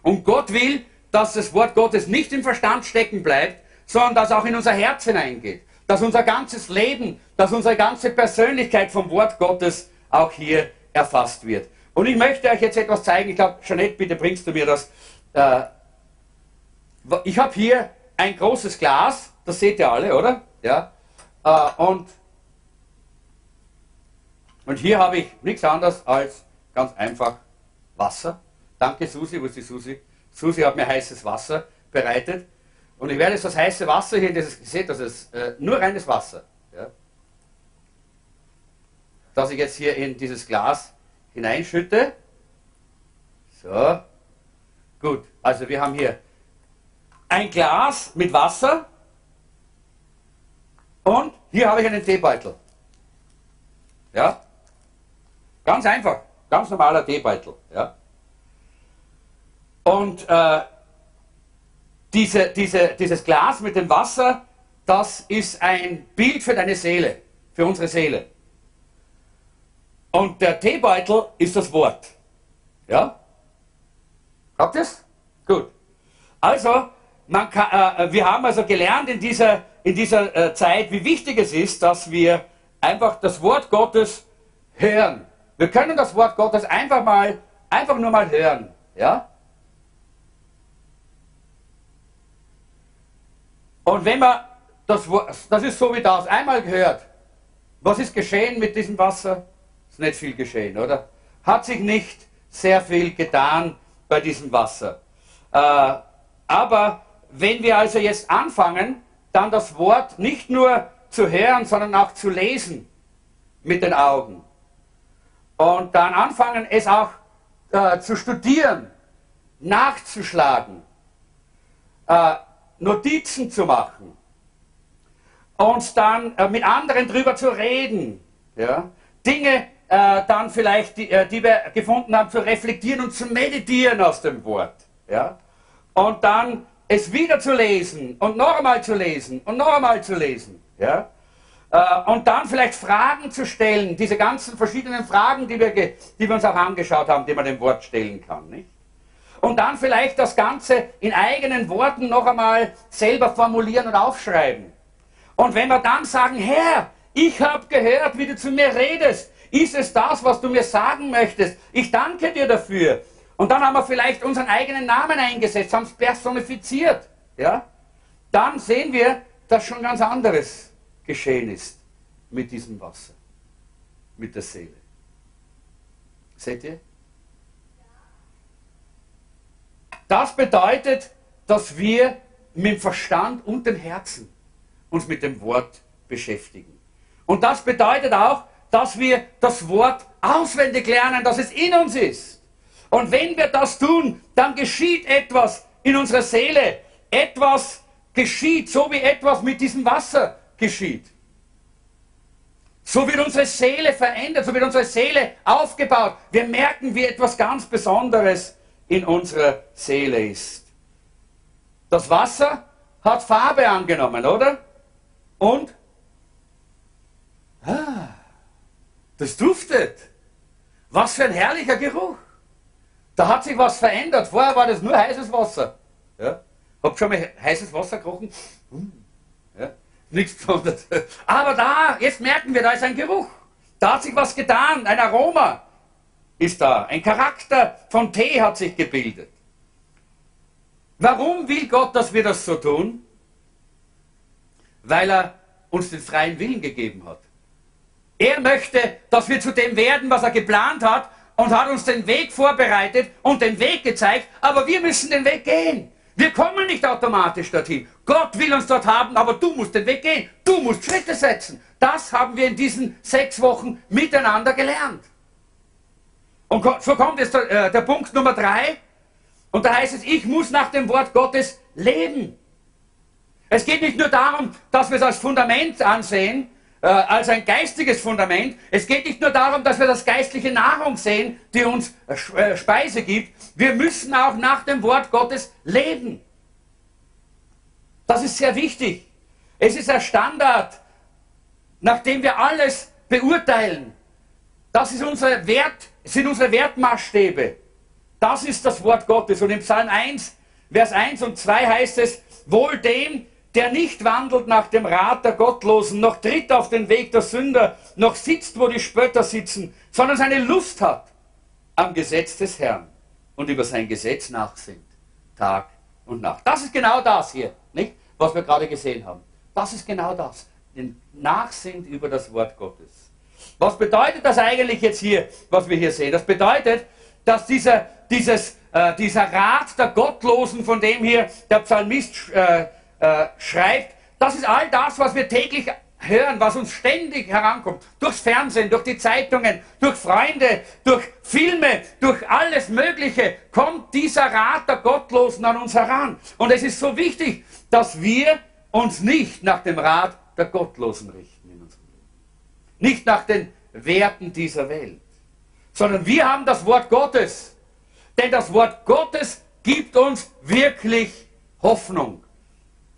Und Gott will, dass das Wort Gottes nicht im Verstand stecken bleibt, sondern dass auch in unser Herz hineingeht. Dass unser ganzes Leben, dass unsere ganze Persönlichkeit vom Wort Gottes auch hier erfasst wird. Und ich möchte euch jetzt etwas zeigen. Ich glaube, Jeanette, bitte bringst du mir das. Äh, ich habe hier ein großes Glas, das seht ihr alle, oder? Ja. Äh, und und hier habe ich nichts anderes als ganz einfach Wasser. Danke Susi, wo ist die Susi? Susi hat mir heißes Wasser bereitet. Und ich werde jetzt das heiße Wasser hier, das ihr seht, das ist äh, nur reines Wasser. Ja, das ich jetzt hier in dieses Glas hineinschütte. So. Gut, also wir haben hier ein Glas mit Wasser und hier habe ich einen Teebeutel. Ja? Ganz einfach, ganz normaler Teebeutel. Ja? Und äh, diese, diese, dieses Glas mit dem Wasser, das ist ein Bild für deine Seele, für unsere Seele. Und der Teebeutel ist das Wort. Ja? Habt ihr es? Gut. Also, kann, äh, wir haben also gelernt in dieser, in dieser äh, Zeit, wie wichtig es ist, dass wir einfach das Wort Gottes hören. Wir können das Wort Gottes einfach mal, einfach nur mal hören. Ja? Und wenn man das, das ist so wie das, einmal gehört, was ist geschehen mit diesem Wasser? Ist nicht viel geschehen, oder? Hat sich nicht sehr viel getan bei diesem Wasser. Äh, aber wenn wir also jetzt anfangen, dann das Wort nicht nur zu hören, sondern auch zu lesen mit den Augen, und dann anfangen, es auch äh, zu studieren, nachzuschlagen, äh, Notizen zu machen und dann äh, mit anderen drüber zu reden, ja? Dinge äh, dann vielleicht, die, äh, die, wir gefunden haben, zu reflektieren und zu meditieren aus dem Wort. Ja? Und dann es wieder zu lesen und noch einmal zu lesen und noch einmal zu lesen. Ja? Äh, und dann vielleicht Fragen zu stellen, diese ganzen verschiedenen Fragen, die wir, die wir uns auch angeschaut haben, die man dem Wort stellen kann. Nicht? Und dann vielleicht das Ganze in eigenen Worten noch einmal selber formulieren und aufschreiben. Und wenn wir dann sagen, Herr, ich habe gehört, wie du zu mir redest, ist es das, was du mir sagen möchtest? Ich danke dir dafür. Und dann haben wir vielleicht unseren eigenen Namen eingesetzt, haben es personifiziert. Ja? Dann sehen wir, dass schon ganz anderes geschehen ist mit diesem Wasser, mit der Seele. Seht ihr? Das bedeutet, dass wir mit dem Verstand und dem Herzen uns mit dem Wort beschäftigen. Und das bedeutet auch, dass wir das Wort auswendig lernen, dass es in uns ist. Und wenn wir das tun, dann geschieht etwas in unserer Seele. Etwas geschieht, so wie etwas mit diesem Wasser geschieht. So wird unsere Seele verändert, so wird unsere Seele aufgebaut. Wir merken, wie etwas ganz Besonderes in unserer Seele ist. Das Wasser hat Farbe angenommen, oder? Und? Ah, Das duftet. Was für ein herrlicher Geruch. Da hat sich was verändert. Vorher war das nur heißes Wasser. Ja? Habt schon mal heißes Wasser gerochen? Hm. Ja? Nichts Besonderes. Aber da, jetzt merken wir, da ist ein Geruch. Da hat sich was getan, ein Aroma ist da. Ein Charakter von Tee hat sich gebildet. Warum will Gott, dass wir das so tun? Weil er uns den freien Willen gegeben hat. Er möchte, dass wir zu dem werden, was er geplant hat und hat uns den Weg vorbereitet und den Weg gezeigt, aber wir müssen den Weg gehen. Wir kommen nicht automatisch dorthin. Gott will uns dort haben, aber du musst den Weg gehen. Du musst Schritte setzen. Das haben wir in diesen sechs Wochen miteinander gelernt. Und so kommt jetzt der, äh, der Punkt Nummer drei. Und da heißt es, ich muss nach dem Wort Gottes leben. Es geht nicht nur darum, dass wir es als Fundament ansehen, äh, als ein geistiges Fundament. Es geht nicht nur darum, dass wir das geistliche Nahrung sehen, die uns äh, Speise gibt. Wir müssen auch nach dem Wort Gottes leben. Das ist sehr wichtig. Es ist ein Standard, nachdem wir alles beurteilen. Das ist unsere Wert, sind unsere Wertmaßstäbe. Das ist das Wort Gottes. Und im Psalm 1, Vers 1 und 2 heißt es, wohl dem, der nicht wandelt nach dem Rat der Gottlosen, noch tritt auf den Weg der Sünder, noch sitzt, wo die Spötter sitzen, sondern seine Lust hat am Gesetz des Herrn und über sein Gesetz nachsinnt, Tag und Nacht. Das ist genau das hier, nicht? was wir gerade gesehen haben. Das ist genau das, den Nachsinnt über das Wort Gottes. Was bedeutet das eigentlich jetzt hier, was wir hier sehen? Das bedeutet, dass dieser, dieses, äh, dieser Rat der Gottlosen, von dem hier der Psalmist äh, äh, schreibt, das ist all das, was wir täglich hören, was uns ständig herankommt. Durchs Fernsehen, durch die Zeitungen, durch Freunde, durch Filme, durch alles Mögliche kommt dieser Rat der Gottlosen an uns heran. Und es ist so wichtig, dass wir uns nicht nach dem Rat der Gottlosen richten in unserem Leben. Nicht nach den Werten dieser Welt, sondern wir haben das Wort Gottes. Denn das Wort Gottes gibt uns wirklich Hoffnung.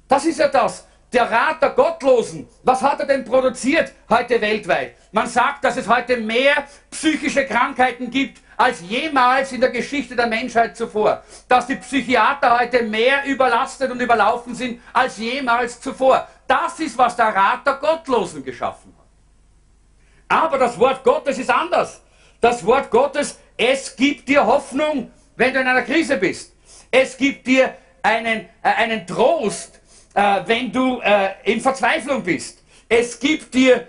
Das ist ja das. Der Rat der Gottlosen, was hat er denn produziert heute weltweit? Man sagt, dass es heute mehr psychische Krankheiten gibt als jemals in der Geschichte der Menschheit zuvor. Dass die Psychiater heute mehr überlastet und überlaufen sind als jemals zuvor. Das ist, was der Rat der Gottlosen geschaffen hat. Aber das Wort Gottes ist anders. Das Wort Gottes, es gibt dir Hoffnung, wenn du in einer Krise bist. Es gibt dir einen, äh, einen Trost, äh, wenn du äh, in Verzweiflung bist. Es gibt dir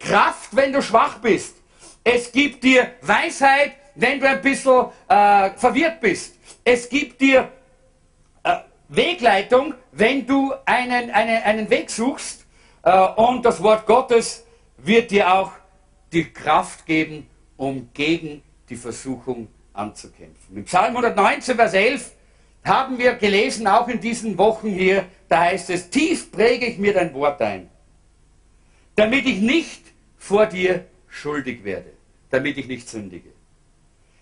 Kraft, wenn du schwach bist. Es gibt dir Weisheit, wenn du ein bisschen äh, verwirrt bist. Es gibt dir äh, Wegleitung, wenn du einen, einen, einen Weg suchst. Äh, und das Wort Gottes wird dir auch die Kraft geben, um gegen die Versuchung anzukämpfen. Im Psalm 119, Vers 11 haben wir gelesen, auch in diesen Wochen hier, da heißt es, tief präge ich mir dein Wort ein, damit ich nicht vor dir schuldig werde, damit ich nicht sündige.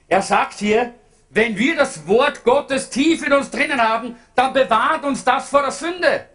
Er sagt hier, wenn wir das Wort Gottes tief in uns drinnen haben, dann bewahrt uns das vor der Sünde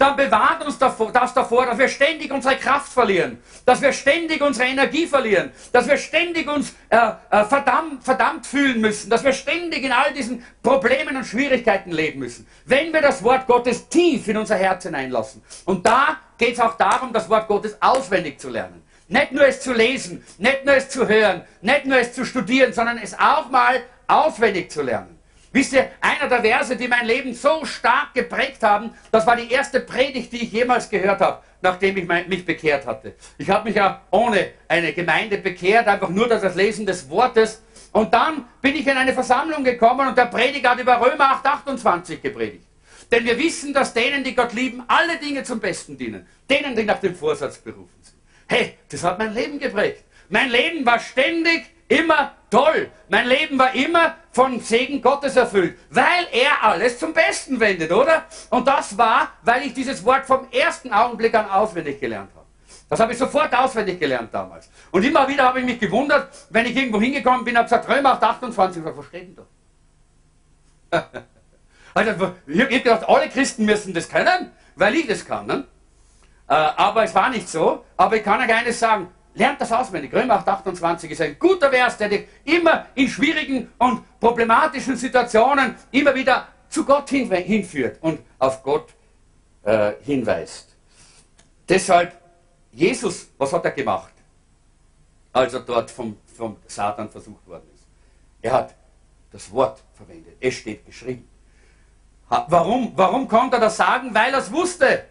dann bewahrt uns das davor, dass wir ständig unsere Kraft verlieren, dass wir ständig unsere Energie verlieren, dass wir ständig uns äh, äh, verdammt, verdammt fühlen müssen, dass wir ständig in all diesen Problemen und Schwierigkeiten leben müssen. Wenn wir das Wort Gottes tief in unser Herz hineinlassen. Und da geht es auch darum, das Wort Gottes auswendig zu lernen. Nicht nur es zu lesen, nicht nur es zu hören, nicht nur es zu studieren, sondern es auch mal auswendig zu lernen. Wisst ihr, einer der Verse, die mein Leben so stark geprägt haben, das war die erste Predigt, die ich jemals gehört habe, nachdem ich mich bekehrt hatte. Ich habe mich ja ohne eine Gemeinde bekehrt, einfach nur durch das Lesen des Wortes. Und dann bin ich in eine Versammlung gekommen und der Prediger hat über Römer 8, 28 gepredigt. Denn wir wissen, dass denen, die Gott lieben, alle Dinge zum Besten dienen. Denen, die nach dem Vorsatz berufen sind. Hey, das hat mein Leben geprägt. Mein Leben war ständig immer toll. Mein Leben war immer von Segen Gottes erfüllt, weil er alles zum Besten wendet, oder? Und das war, weil ich dieses Wort vom ersten Augenblick an auswendig gelernt habe. Das habe ich sofort auswendig gelernt damals. Und immer wieder habe ich mich gewundert, wenn ich irgendwo hingekommen bin, habe gesagt, Römer 8, 28, was versteht denn da? also, ich habe gedacht, alle Christen müssen das können, weil ich das kann. Ne? Äh, aber es war nicht so. Aber ich kann euch eines sagen, lernt das auswendig. Römer 8, 28 ist ein guter Vers, der dich immer in schwierigen und problematischen Situationen immer wieder zu Gott hinführt und auf Gott äh, hinweist. Deshalb, Jesus, was hat er gemacht, als er dort vom, vom Satan versucht worden ist? Er hat das Wort verwendet. Es steht geschrieben. Warum, warum konnte er das sagen? Weil er es wusste.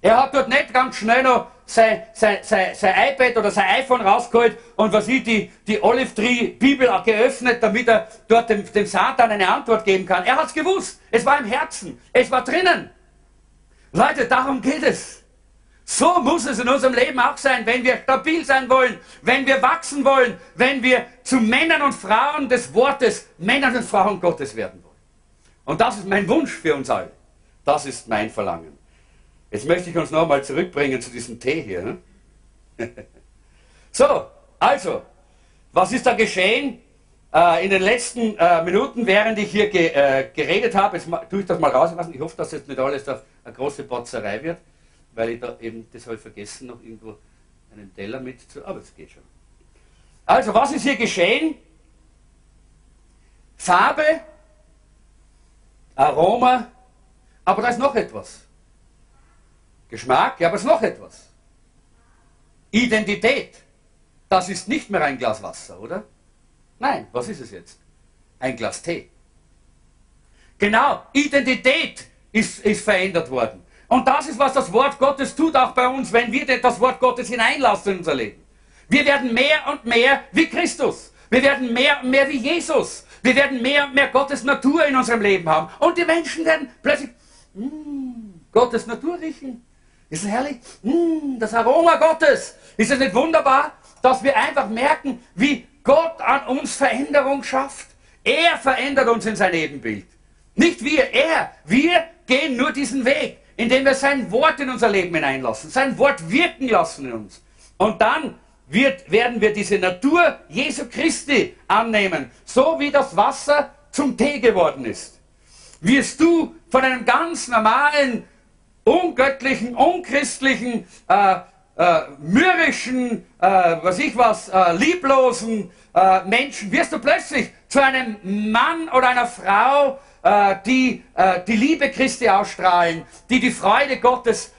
Er hat dort nicht ganz schnell noch sein, sein, sein, sein iPad oder sein iPhone rausgeholt und was ich, die, die Olive Tree Bibel geöffnet, damit er dort dem, dem Satan eine Antwort geben kann. Er hat es gewusst. Es war im Herzen. Es war drinnen. Leute, darum geht es. So muss es in unserem Leben auch sein, wenn wir stabil sein wollen, wenn wir wachsen wollen, wenn wir zu Männern und Frauen des Wortes, Männern und Frauen Gottes werden wollen. Und das ist mein Wunsch für uns alle. Das ist mein Verlangen. Jetzt möchte ich uns nochmal zurückbringen zu diesem Tee hier. Ne? so, also, was ist da geschehen äh, in den letzten äh, Minuten, während ich hier äh, geredet habe? Jetzt tue ich das mal rauslassen. Ich hoffe, dass jetzt nicht alles eine große Botzerei wird, weil ich da eben, ich vergessen, noch irgendwo einen Teller mit zu. Aber es geht schon. Also, was ist hier geschehen? Farbe, Aroma, aber da ist noch etwas. Geschmack, ja, aber es ist noch etwas. Identität. Das ist nicht mehr ein Glas Wasser, oder? Nein, was ist es jetzt? Ein Glas Tee. Genau, Identität ist, ist verändert worden. Und das ist, was das Wort Gottes tut, auch bei uns, wenn wir das Wort Gottes hineinlassen in unser Leben. Wir werden mehr und mehr wie Christus. Wir werden mehr und mehr wie Jesus. Wir werden mehr und mehr Gottes Natur in unserem Leben haben. Und die Menschen werden plötzlich mh, hm, Gottes Natur riechen. Ist es herrlich? Mmh, das Aroma Gottes. Ist es nicht wunderbar, dass wir einfach merken, wie Gott an uns Veränderung schafft? Er verändert uns in sein Ebenbild. Nicht wir, er. Wir gehen nur diesen Weg, indem wir sein Wort in unser Leben hineinlassen, sein Wort wirken lassen in uns. Und dann wird, werden wir diese Natur Jesu Christi annehmen, so wie das Wasser zum Tee geworden ist. Wirst du von einem ganz normalen ungöttlichen, unchristlichen, äh, äh, mürrischen, äh, was ich was, äh, lieblosen äh, Menschen, wirst du plötzlich zu einem Mann oder einer Frau, äh, die die Liebe Christi ausstrahlen, die die Freude Gottes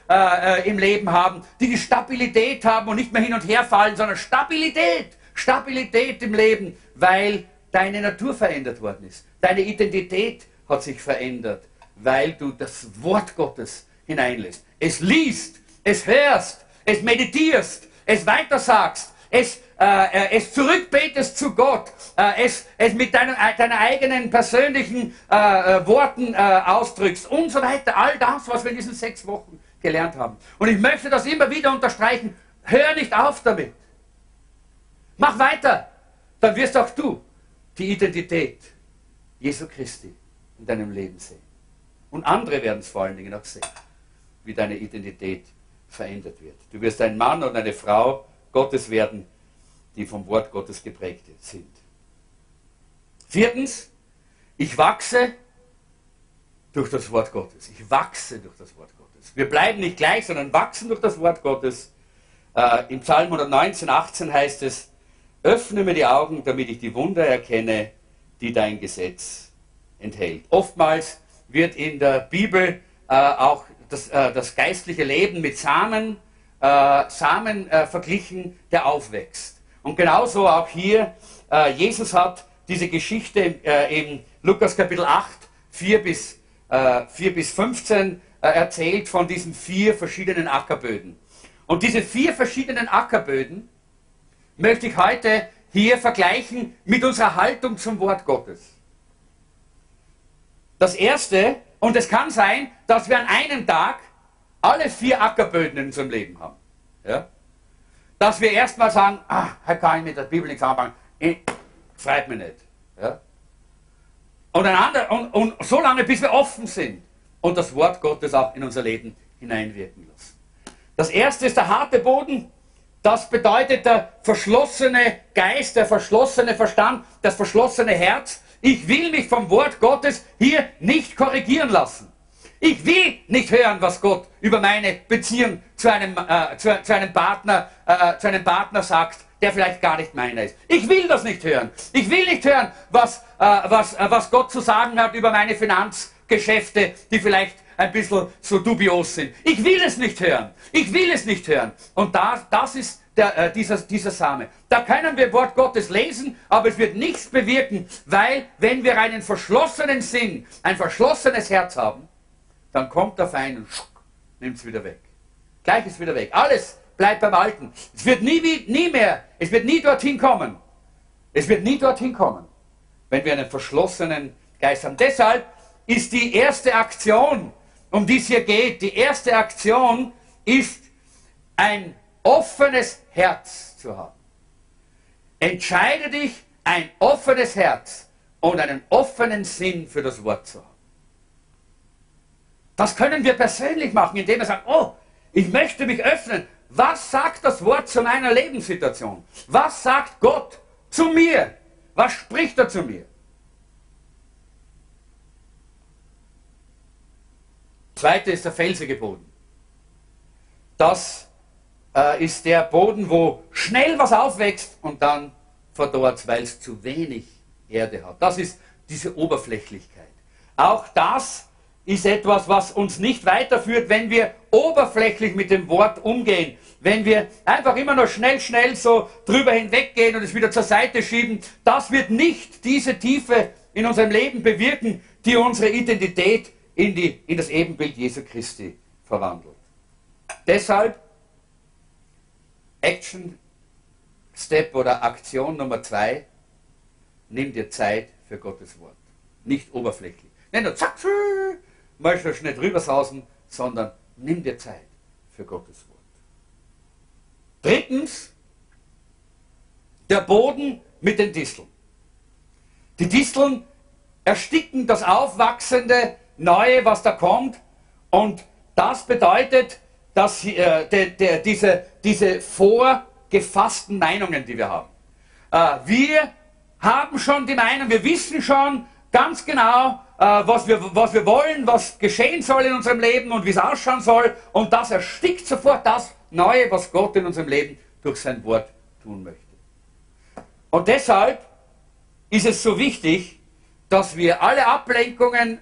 im Leben haben, die die Stabilität haben und nicht mehr hin und her fallen, sondern Stabilität, Stabilität im Leben, weil deine Natur verändert worden ist. Deine Identität hat sich verändert, weil du das Wort Gottes hineinlässt. Es liest, es hörst, es meditierst, es weitersagst, es, äh, äh, es zurückbetest zu Gott, äh, es, es mit deinen, äh, deinen eigenen persönlichen äh, äh, Worten ausdrückst und so weiter. All das, was wir in diesen sechs Wochen gelernt haben. Und ich möchte das immer wieder unterstreichen. Hör nicht auf damit. Mach weiter. Dann wirst auch du die Identität Jesu Christi in deinem Leben sehen. Und andere werden es vor allen Dingen auch sehen wie deine Identität verändert wird. Du wirst ein Mann und eine Frau Gottes werden, die vom Wort Gottes geprägt sind. Viertens, ich wachse durch das Wort Gottes. Ich wachse durch das Wort Gottes. Wir bleiben nicht gleich, sondern wachsen durch das Wort Gottes. Äh, Im Psalm 119, 18 heißt es, öffne mir die Augen, damit ich die Wunder erkenne, die dein Gesetz enthält. Oftmals wird in der Bibel äh, auch das, äh, das geistliche Leben mit Samen, äh, Samen äh, verglichen, der aufwächst. Und genauso auch hier, äh, Jesus hat diese Geschichte äh, in Lukas Kapitel 8, 4 bis, 4 äh, bis 15 erzählt von diesen vier verschiedenen Ackerböden. Und diese vier verschiedenen Ackerböden möchte ich heute hier vergleichen mit unserer Haltung zum Wort Gottes. Das erste und es kann sein, dass wir an einem Tag alle vier Ackerböden in unserem Leben haben. Ja? Dass wir erstmal sagen, ah, Herr kann ich mit der Bibel nichts anfangen, ich, freut mich nicht. Ja? Und, ein anderer, und, und so lange, bis wir offen sind und das Wort Gottes auch in unser Leben hineinwirken lassen. Das erste ist der harte Boden. Das bedeutet der verschlossene Geist, der verschlossene Verstand, das verschlossene Herz. Ich will mich vom Wort Gottes hier nicht korrigieren lassen. Ich will nicht hören, was Gott über meine Beziehung zu einem, äh, zu, zu, einem Partner, äh, zu einem Partner sagt, der vielleicht gar nicht meiner ist. Ich will das nicht hören. Ich will nicht hören, was, äh, was, äh, was Gott zu sagen hat über meine Finanzgeschäfte, die vielleicht ein bisschen so dubios sind. Ich will es nicht hören. Ich will es nicht hören. Und da, das ist der, äh, dieser, dieser Same. Da können wir Wort Gottes lesen, aber es wird nichts bewirken, weil wenn wir einen verschlossenen Sinn, ein verschlossenes Herz haben, dann kommt der Feind und nimmt es wieder weg. Gleich ist wieder weg. Alles bleibt beim Alten. Es wird nie, nie mehr, es wird nie dorthin kommen. Es wird nie dorthin kommen, wenn wir einen verschlossenen Geist haben. Deshalb ist die erste Aktion, um die es hier geht, die erste Aktion ist ein offenes Herz zu haben. Entscheide dich, ein offenes Herz und einen offenen Sinn für das Wort zu haben. Das können wir persönlich machen, indem wir sagen, oh, ich möchte mich öffnen. Was sagt das Wort zu meiner Lebenssituation? Was sagt Gott zu mir? Was spricht er zu mir? Zweite ist der felsige Boden. Das äh, ist der Boden, wo schnell was aufwächst und dann verdorrt, weil es zu wenig Erde hat. Das ist diese Oberflächlichkeit. Auch das ist etwas, was uns nicht weiterführt, wenn wir oberflächlich mit dem Wort umgehen. Wenn wir einfach immer nur schnell, schnell so drüber hinweggehen und es wieder zur Seite schieben, das wird nicht diese Tiefe in unserem Leben bewirken, die unsere Identität in, die, in das Ebenbild Jesu Christi verwandelt. Deshalb Action Step oder Aktion Nummer zwei, nimm dir Zeit für Gottes Wort. Nicht oberflächlich. Nicht nur zack, mal so schnell drüber sausen, sondern nimm dir Zeit für Gottes Wort. Drittens, der Boden mit den Disteln. Die Disteln ersticken das aufwachsende Neue, was da kommt. Und das bedeutet, dass äh, de, de, diese, diese vorgefassten Meinungen, die wir haben. Äh, wir haben schon die Meinung, wir wissen schon ganz genau, äh, was, wir, was wir wollen, was geschehen soll in unserem Leben und wie es ausschauen soll. Und das erstickt sofort das Neue, was Gott in unserem Leben durch sein Wort tun möchte. Und deshalb ist es so wichtig, dass wir alle Ablenkungen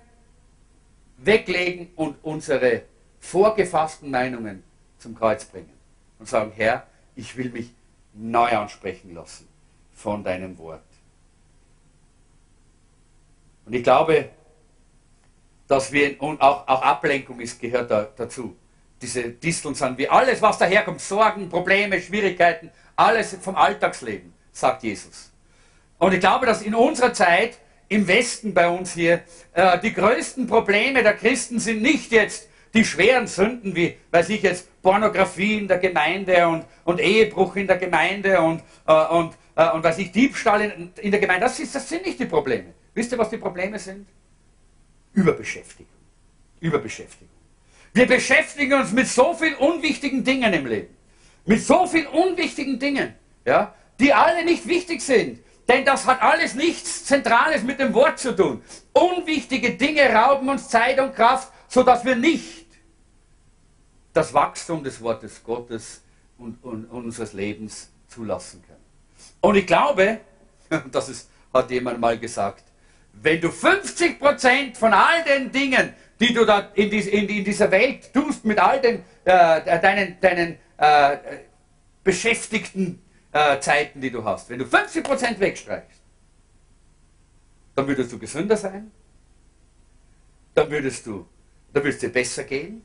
weglegen und unsere vorgefassten Meinungen zum Kreuz bringen und sagen, Herr, ich will mich neu ansprechen lassen von deinem Wort. Und ich glaube, dass wir, und auch, auch Ablenkung ist, gehört da, dazu. Diese Disteln sind wie alles, was daherkommt, Sorgen, Probleme, Schwierigkeiten, alles vom Alltagsleben, sagt Jesus. Und ich glaube, dass in unserer Zeit im Westen bei uns hier, äh, die größten Probleme der Christen sind nicht jetzt die schweren Sünden wie, weiß ich jetzt, Pornografie in der Gemeinde und, und Ehebruch in der Gemeinde und, äh, und, äh, und weiß ich, Diebstahl in, in der Gemeinde. Das, ist, das sind nicht die Probleme. Wisst ihr, was die Probleme sind? Überbeschäftigung. Überbeschäftigung. Wir beschäftigen uns mit so vielen unwichtigen Dingen im Leben. Mit so vielen unwichtigen Dingen, ja, die alle nicht wichtig sind. Denn das hat alles nichts Zentrales mit dem Wort zu tun. Unwichtige Dinge rauben uns Zeit und Kraft, sodass wir nicht das Wachstum des Wortes Gottes und, und, unseres Lebens zulassen können. Und ich glaube, das ist, hat jemand mal gesagt, wenn du 50% von all den Dingen, die du da in, dies, in, in dieser Welt tust, mit all den, äh, deinen, deinen äh, beschäftigten äh, Zeiten, die du hast, wenn du 50% wegstreichst, dann würdest du gesünder sein, dann würdest du, dann würdest dir besser gehen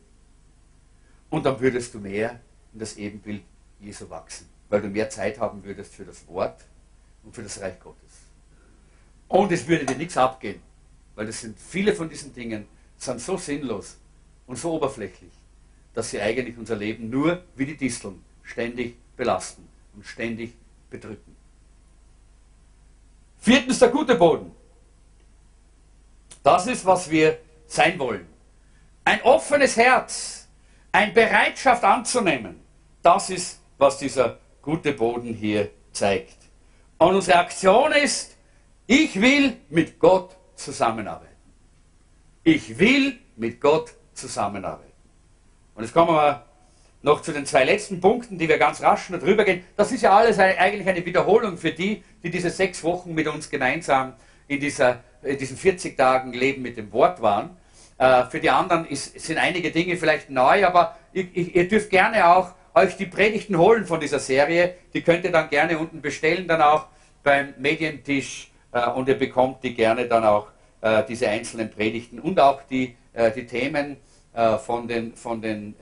und dann würdest du mehr in das Ebenbild Jesu wachsen, weil du mehr Zeit haben würdest für das Wort und für das Reich Gottes. Und es würde dir nichts abgehen, weil das sind viele von diesen Dingen sind so sinnlos und so oberflächlich, dass sie eigentlich unser Leben nur wie die Disteln ständig belasten und ständig bedrücken. Viertens der gute Boden. Das ist, was wir sein wollen. Ein offenes Herz, eine Bereitschaft anzunehmen, das ist, was dieser gute Boden hier zeigt. Und unsere Aktion ist, ich will mit Gott zusammenarbeiten. Ich will mit Gott zusammenarbeiten. Und jetzt kommen wir noch zu den zwei letzten Punkten, die wir ganz rasch noch drüber gehen. Das ist ja alles eigentlich eine Wiederholung für die, die diese sechs Wochen mit uns gemeinsam in, dieser, in diesen 40 Tagen Leben mit dem Wort waren. Äh, für die anderen ist, sind einige Dinge vielleicht neu, aber ihr, ihr dürft gerne auch euch die Predigten holen von dieser Serie. Die könnt ihr dann gerne unten bestellen, dann auch beim Medientisch äh, und ihr bekommt die gerne dann auch, äh, diese einzelnen Predigten und auch die, die Themen von den, von den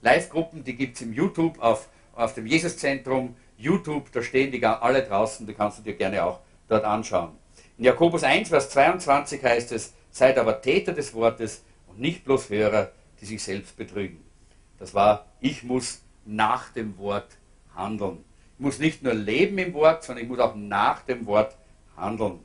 Live-Gruppen, die gibt es im YouTube auf, auf dem Jesuszentrum YouTube, da stehen die alle draußen, die kannst du dir gerne auch dort anschauen. In Jakobus 1, Vers 22 heißt es, seid aber Täter des Wortes und nicht bloß Hörer, die sich selbst betrügen. Das war, ich muss nach dem Wort handeln. Ich muss nicht nur leben im Wort, sondern ich muss auch nach dem Wort handeln.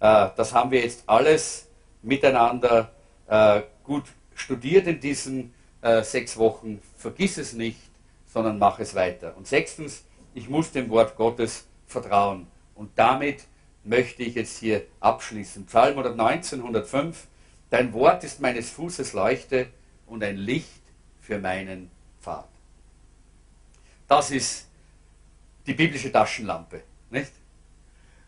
Äh, das haben wir jetzt alles miteinander äh, gut studiert in diesen äh, sechs Wochen, vergiss es nicht, sondern mach es weiter. Und sechstens, ich muss dem Wort Gottes vertrauen. Und damit möchte ich jetzt hier abschließen. Psalm 119, 105, Dein Wort ist meines Fußes Leuchte und ein Licht für meinen Pfad. Das ist die biblische Taschenlampe. Nicht?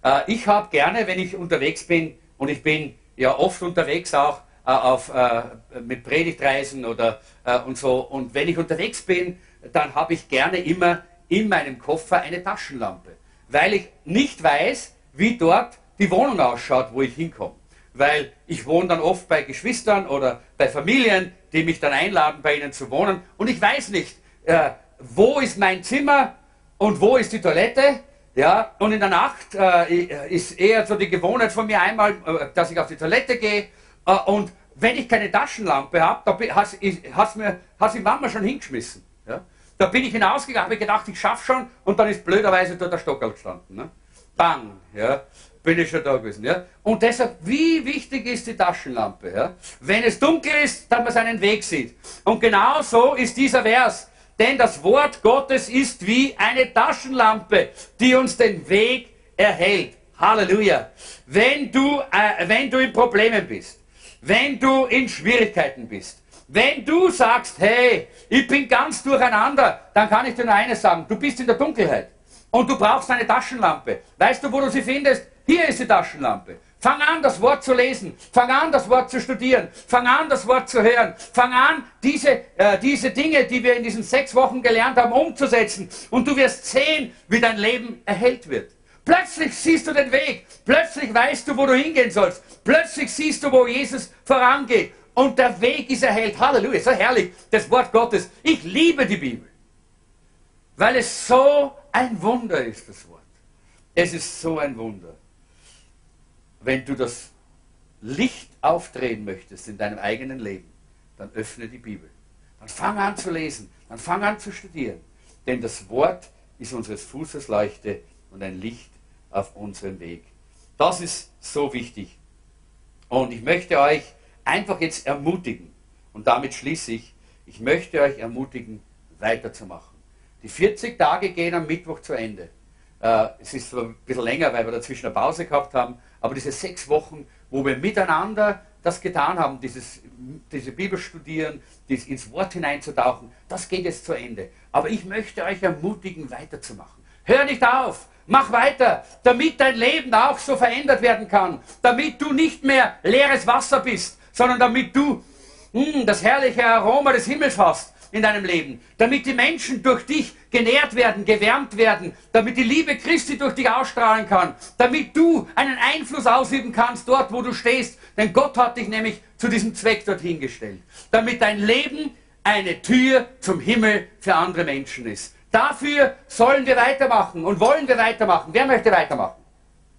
Äh, ich habe gerne, wenn ich unterwegs bin, und ich bin ja oft unterwegs auch, äh, auf, äh, mit Predigtreisen oder und so. Und wenn ich unterwegs bin, dann habe ich gerne immer in meinem Koffer eine Taschenlampe, weil ich nicht weiß, wie dort die Wohnung ausschaut, wo ich hinkomme. Weil ich wohne dann oft bei Geschwistern oder bei Familien, die mich dann einladen, bei ihnen zu wohnen. Und ich weiß nicht, äh, wo ist mein Zimmer und wo ist die Toilette. Ja, und in der Nacht äh, ist eher so die Gewohnheit von mir einmal, äh, dass ich auf die Toilette gehe äh, und wenn ich keine Taschenlampe habe, da hat die Mama schon hingeschmissen. Ja? Da bin ich hinausgegangen, habe gedacht, ich schaffe schon und dann ist blöderweise dort der Stock gestanden. Ne? Bang, ja, bin ich schon da gewesen. Ja? Und deshalb, wie wichtig ist die Taschenlampe? Ja? Wenn es dunkel ist, dass man seinen Weg sieht. Und genau so ist dieser Vers. Denn das Wort Gottes ist wie eine Taschenlampe, die uns den Weg erhält. Halleluja. Wenn du, äh, wenn du in Problemen bist, wenn du in Schwierigkeiten bist, wenn du sagst, hey, ich bin ganz durcheinander, dann kann ich dir nur eines sagen, du bist in der Dunkelheit und du brauchst eine Taschenlampe. Weißt du, wo du sie findest? Hier ist die Taschenlampe. Fang an, das Wort zu lesen. Fang an, das Wort zu studieren. Fang an, das Wort zu hören. Fang an, diese, äh, diese Dinge, die wir in diesen sechs Wochen gelernt haben, umzusetzen. Und du wirst sehen, wie dein Leben erhellt wird. Plötzlich siehst du den Weg. Plötzlich weißt du, wo du hingehen sollst. Plötzlich siehst du, wo Jesus vorangeht. Und der Weg ist erhellt. Halleluja, so herrlich, das Wort Gottes. Ich liebe die Bibel. Weil es so ein Wunder ist, das Wort. Es ist so ein Wunder. Wenn du das Licht aufdrehen möchtest in deinem eigenen Leben, dann öffne die Bibel. Dann fang an zu lesen. Dann fang an zu studieren. Denn das Wort ist unseres Fußes Leuchte und ein Licht auf unserem Weg. Das ist so wichtig. Und ich möchte euch einfach jetzt ermutigen, und damit schließe ich, ich möchte euch ermutigen, weiterzumachen. Die 40 Tage gehen am Mittwoch zu Ende. Äh, es ist ein bisschen länger, weil wir dazwischen eine Pause gehabt haben, aber diese sechs Wochen, wo wir miteinander das getan haben, dieses, diese Bibel studieren, dies ins Wort hineinzutauchen, das geht jetzt zu Ende. Aber ich möchte euch ermutigen, weiterzumachen. Hör nicht auf, Mach weiter, damit dein Leben auch so verändert werden kann, damit du nicht mehr leeres Wasser bist, sondern damit du mh, hm, das herrliche Aroma des Himmels hast in deinem Leben, damit die Menschen durch dich genährt werden, gewärmt werden, damit die Liebe Christi durch dich ausstrahlen kann, damit du einen Einfluss ausüben kannst dort, wo du stehst, denn Gott hat dich nämlich zu diesem Zweck dorthin gestellt, damit dein Leben eine Tür zum Himmel für andere Menschen ist. Dafür sollen wir weitermachen und wollen wir weitermachen. Wer möchte weitermachen?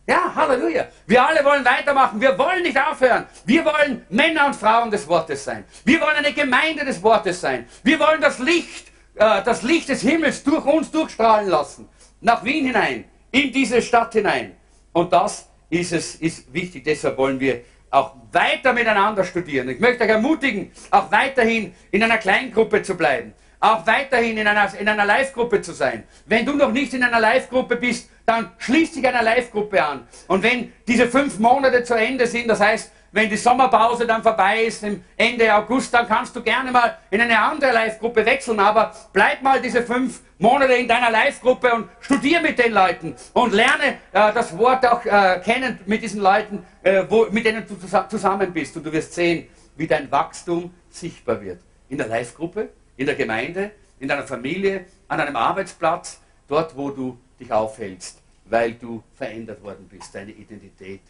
Ja, Halleluja. Wir alle wollen weitermachen. Wir wollen nicht aufhören. Wir wollen Männer und Frauen des Wortes sein. Wir wollen eine Gemeinde des Wortes sein. Wir wollen das Licht, äh, das Licht des Himmels durch uns durchstrahlen lassen. Nach Wien hinein, in diese Stadt hinein. Und das ist es, ist wichtig. Deshalb wollen wir auch weiter miteinander studieren. Ich möchte euch ermutigen, auch weiterhin in einer Kleingruppe zu bleiben auch weiterhin in einer, in einer Live-Gruppe zu sein. Wenn du noch nicht in einer Live-Gruppe bist, dann schließ dich einer Live-Gruppe an. Und wenn diese fünf Monate zu Ende sind, das heißt, wenn die Sommerpause dann vorbei ist, im Ende August, dann kannst du gerne mal in eine andere Live-Gruppe wechseln, aber bleib mal diese fünf Monate in deiner Live-Gruppe und studier mit den Leuten und lerne äh, das Wort auch äh, kennen mit diesen Leuten, äh, wo, mit denen du zusammen bist. Und du wirst sehen, wie dein Wachstum sichtbar wird. In der Live-Gruppe, in der Gemeinde, in deiner Familie, an einem Arbeitsplatz, dort, wo du dich aufhältst, weil du verändert worden bist, deine Identität.